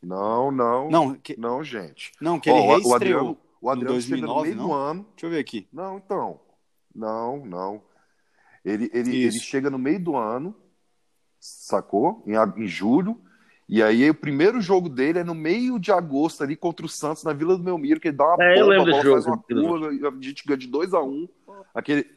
Não, não. Não, que... não, gente. Não, que ele oh, reestreou. O Adriano, o Adriano 2009, no meio não? do ano. Deixa eu ver aqui. Não, então. Não, não. Ele, ele, ele chega no meio do ano, sacou? Em, em julho. E aí o primeiro jogo dele é no meio de agosto ali contra o Santos na Vila do Belmiro, que ele dá uma é, a bola jogo, faz uma curva, a gente ganha de 2 a 1 um, aquele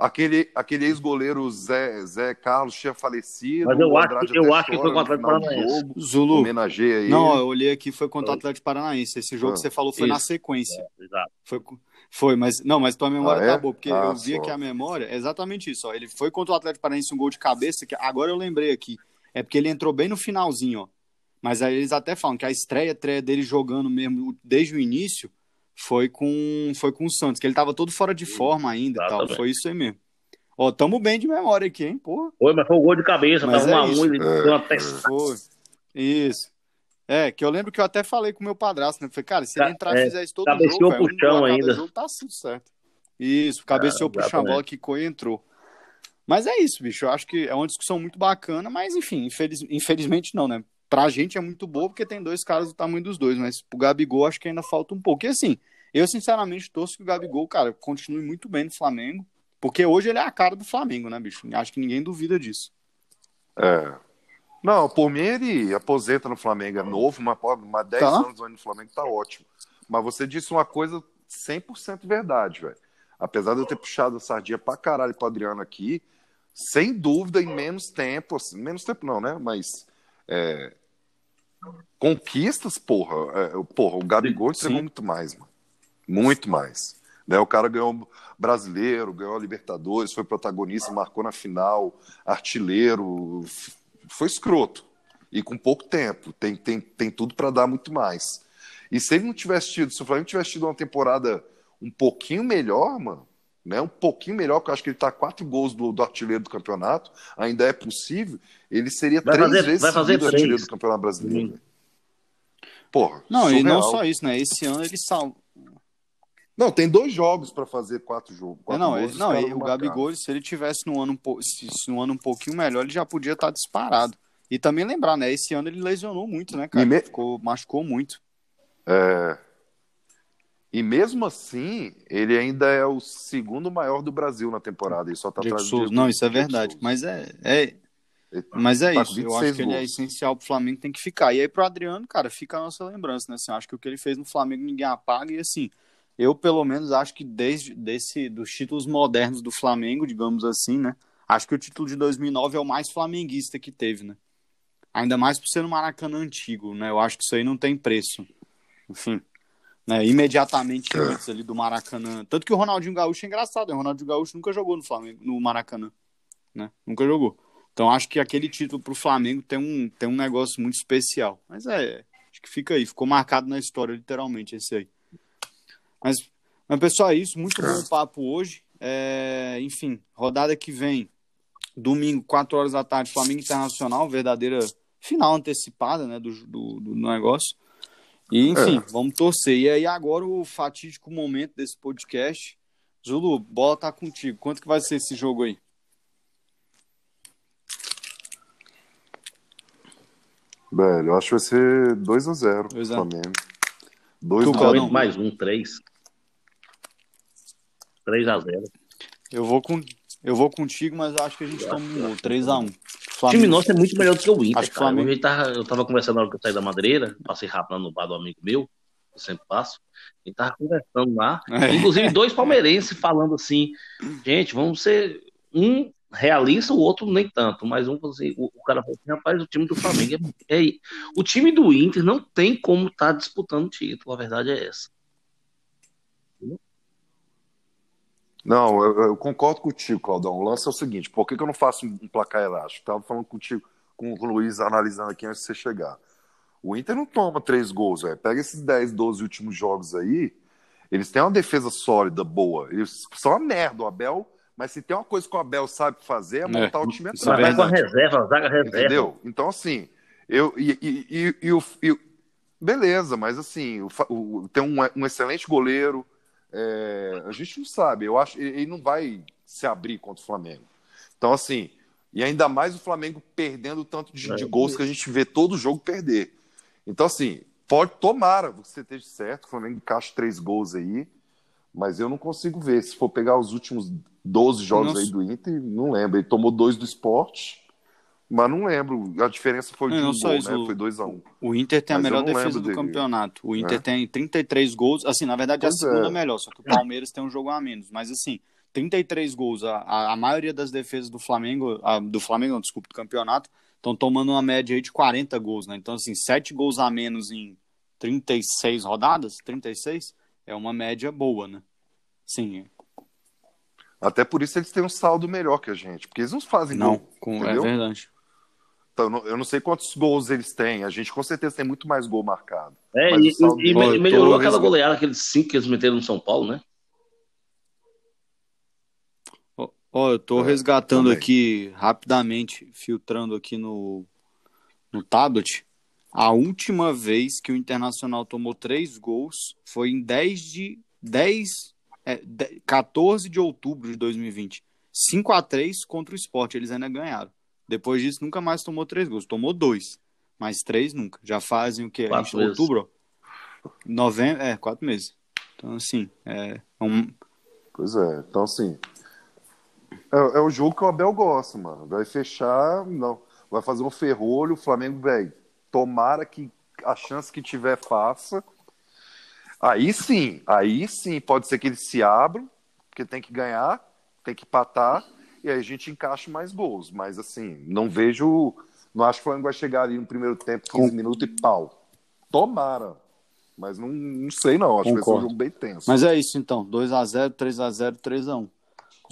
Aquele, aquele ex-goleiro Zé, Zé Carlos tinha falecido. Mas eu acho, que, eu acho que foi contra o Atlético Paranaense. Zulu. Homenageia aí. Não, eu olhei aqui, foi contra o Atlético Paranaense. Esse jogo ah, que você falou foi isso. na sequência. É, exato. Foi, foi, mas não, mas tua memória ah, tá é? boa, porque ah, eu vi aqui a memória, é exatamente isso, ó. Ele foi contra o Atlético Paranaense um gol de cabeça, que agora eu lembrei aqui. É porque ele entrou bem no finalzinho, ó. Mas aí eles até falam que a estreia, estreia dele jogando mesmo desde o início foi com foi com o Santos, que ele tava todo fora de forma ainda e tal. Foi isso aí mesmo. Ó, tamo bem de memória aqui, hein, porra. Foi, mas foi o gol de cabeça, mas tava é uma unha, ele é. deu uma. Foi. Isso. É, que eu lembro que eu até falei com o meu padrasto, né? Falei, cara, se ele entrar e é, fizer isso todo cabeceou jogo, pro chão ainda. Jogo, tá tudo certo. Isso, cabeceou ah, pro chão, a bola quicou e entrou. Mas é isso, bicho. Eu acho que é uma discussão muito bacana, mas enfim, infeliz... infelizmente não, né? Pra gente é muito boa porque tem dois caras do tamanho dos dois, mas pro Gabigol acho que ainda falta um pouco. E assim, eu sinceramente torço que o Gabigol, cara, continue muito bem no Flamengo. Porque hoje ele é a cara do Flamengo, né, bicho? Acho que ninguém duvida disso. É. Não, por mim ele aposenta no Flamengo. É novo, mas, mas 10 tá. anos no Flamengo tá ótimo. Mas você disse uma coisa 100% verdade, velho. Apesar de eu ter puxado a sardinha pra caralho pro Adriano aqui, sem dúvida, em menos tempo, assim, menos tempo não, né? Mas é, conquistas, porra, é, porra, o Gabigol entregou muito mais, mano. Muito mais. Né? O cara ganhou brasileiro, ganhou a Libertadores, foi protagonista, marcou na final, artilheiro, foi escroto. E com pouco tempo, tem, tem, tem tudo para dar muito mais. E se ele não tivesse tido, se o Flamengo tivesse tido uma temporada um pouquinho melhor, mano, né, um pouquinho melhor, porque eu acho que ele está quatro gols do, do, artilheiro do campeonato, ainda é possível, ele seria vai três fazer, vezes vai fazer três. artilheiro do campeonato brasileiro. Hum. Porra. Não, surreal. e não só isso, né? Esse ano ele salva. Não, tem dois jogos para fazer quatro jogos. Quatro não, ele, não ele, o Gabigol, se ele tivesse no ano, se, se no ano um pouquinho melhor, ele já podia estar tá disparado. E também lembrar, né? Esse ano ele lesionou muito, né, cara? Me... Ficou, machucou muito. É. E mesmo assim, ele ainda é o segundo maior do Brasil na temporada. Ele só tá atrás do Não, isso é verdade. Mas é, é, mas é tá isso. Eu acho que ele é essencial pro Flamengo, tem que ficar. E aí pro Adriano, cara, fica a nossa lembrança, né? Assim, eu acho que o que ele fez no Flamengo ninguém apaga. E assim, eu, pelo menos, acho que desde desse, dos títulos modernos do Flamengo, digamos assim, né? Acho que o título de 2009 é o mais flamenguista que teve, né? Ainda mais por ser no Maracanã antigo, né? Eu acho que isso aí não tem preço. Enfim, né? imediatamente é. antes ali do Maracanã. Tanto que o Ronaldinho Gaúcho é engraçado, né? O Ronaldinho Gaúcho nunca jogou no Flamengo, no Maracanã, né? Nunca jogou. Então acho que aquele título pro Flamengo tem um, tem um negócio muito especial. Mas é, acho que fica aí, ficou marcado na história, literalmente, esse aí. Mas, mas pessoal, é isso. Muito bom papo hoje. É, enfim, rodada que vem, domingo, 4 horas da tarde, Flamengo Internacional, verdadeira final antecipada né, do, do, do negócio. E, enfim, é. vamos torcer. E aí, agora o fatídico momento desse podcast. Zulu, bola tá contigo. Quanto que vai ser esse jogo aí? Velho, eu acho que vai ser 2x0 pro Flamengo. 2x0. Mais um, 3. 3x0. Eu vou contigo, mas acho que a gente toma um 3x1. Flamengo. O time nosso é muito melhor do que o Inter. Acho que Flamengo... eu, tava, tá, eu tava conversando na hora que eu saí da Madeira, passei rápido no bar do amigo meu, eu sempre passo, e tava conversando lá, é. inclusive dois palmeirenses falando assim, gente, vamos ser um realista, o outro nem tanto, mas um assim, o, o cara falou assim, rapaz, o time do Flamengo é, é, o time do Inter não tem como estar tá disputando título, a verdade é essa. Não, eu, eu concordo contigo, Claudão. O lance é o seguinte: por que, que eu não faço um placar elástico? Estava falando contigo, com o Luiz, analisando aqui antes de você chegar. O Inter não toma três gols, velho. Pega esses 10, 12 últimos jogos aí, eles têm uma defesa sólida, boa. Eles são uma merda. O Abel mas se tem uma coisa que o Abel sabe fazer é, é montar é, o time atrás. Vai com a reserva, a zaga reserva. Entendeu? Então, assim, eu. E, e, e, e, o, e beleza, mas assim, o, o, tem um, um, excelente goleiro. É, a gente não sabe. Eu acho ele não vai se abrir contra o Flamengo. Então, assim, e ainda mais o Flamengo perdendo tanto de, de gols que a gente vê todo jogo perder. Então, assim, pode, tomara você esteja certo, o Flamengo encaixa três gols aí, mas eu não consigo ver. Se for pegar os últimos 12 jogos Nossa. aí do Inter, não lembro. Ele tomou dois do esporte, mas não lembro. A diferença foi de um gol, isso. né? Foi 2 a 1 um. O Inter tem mas a melhor defesa do dele. campeonato. O Inter é. tem 33 gols. Assim, na verdade, pois é a segunda é. melhor, só que o Palmeiras tem um jogo a menos. Mas assim, 33 gols. A, a, a maioria das defesas do Flamengo, a, do Flamengo, não, desculpa, do campeonato, estão tomando uma média aí de 40 gols, né? Então, assim, 7 gols a menos em 36 rodadas, 36, é uma média boa, né? Sim. Até por isso eles têm um saldo melhor que a gente, porque eles não fazem não, gol. Com, é verdade. Então, eu não sei quantos gols eles têm. A gente com certeza tem muito mais gol marcado. É, e, e, e melhorou aquela goleada, aqueles cinco que eles meteram no São Paulo, né? Ó, oh, eu tô é, resgatando também. aqui rapidamente, filtrando aqui no, no tablet. A última vez que o Internacional tomou três gols foi em 10 de 10, é, 14 de outubro de 2020. 5 a 3 contra o Sport, eles ainda ganharam. Depois disso, nunca mais tomou três gols. Tomou dois, mas três nunca. Já fazem o quê? Quatro meses. Outubro? Novembro, é, quatro meses. Então, assim, é um... Pois é, então, assim, é, é o jogo que o Abel gosta, mano. Vai fechar, não, vai fazer um ferrolho, o Flamengo, velho, tomara que a chance que tiver faça. Aí sim, aí sim, pode ser que eles se abram, porque tem que ganhar, tem que empatar, e aí a gente encaixa mais gols. Mas assim, não vejo. Não acho que o Flamengo vai chegar ali no primeiro tempo, 15 Com... minutos e pau. Tomara. Mas não, não sei, não. Acho Concordo. que vai ser um jogo bem tenso. Mas é isso então. 2x0, 3x0, 3x1.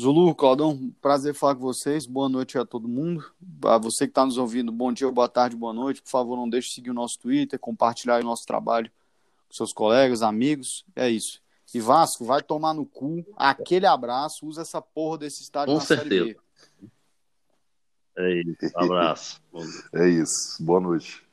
Zulu, Claudão, prazer falar com vocês. Boa noite a todo mundo. A você que está nos ouvindo, bom dia, boa tarde, boa noite. Por favor, não deixe de seguir o nosso Twitter, compartilhar o nosso trabalho com seus colegas, amigos. É isso. E Vasco, vai tomar no cu. Aquele abraço. Usa essa porra desse estádio Com na certeza. Série B. É isso. Abraço. é isso. Boa noite.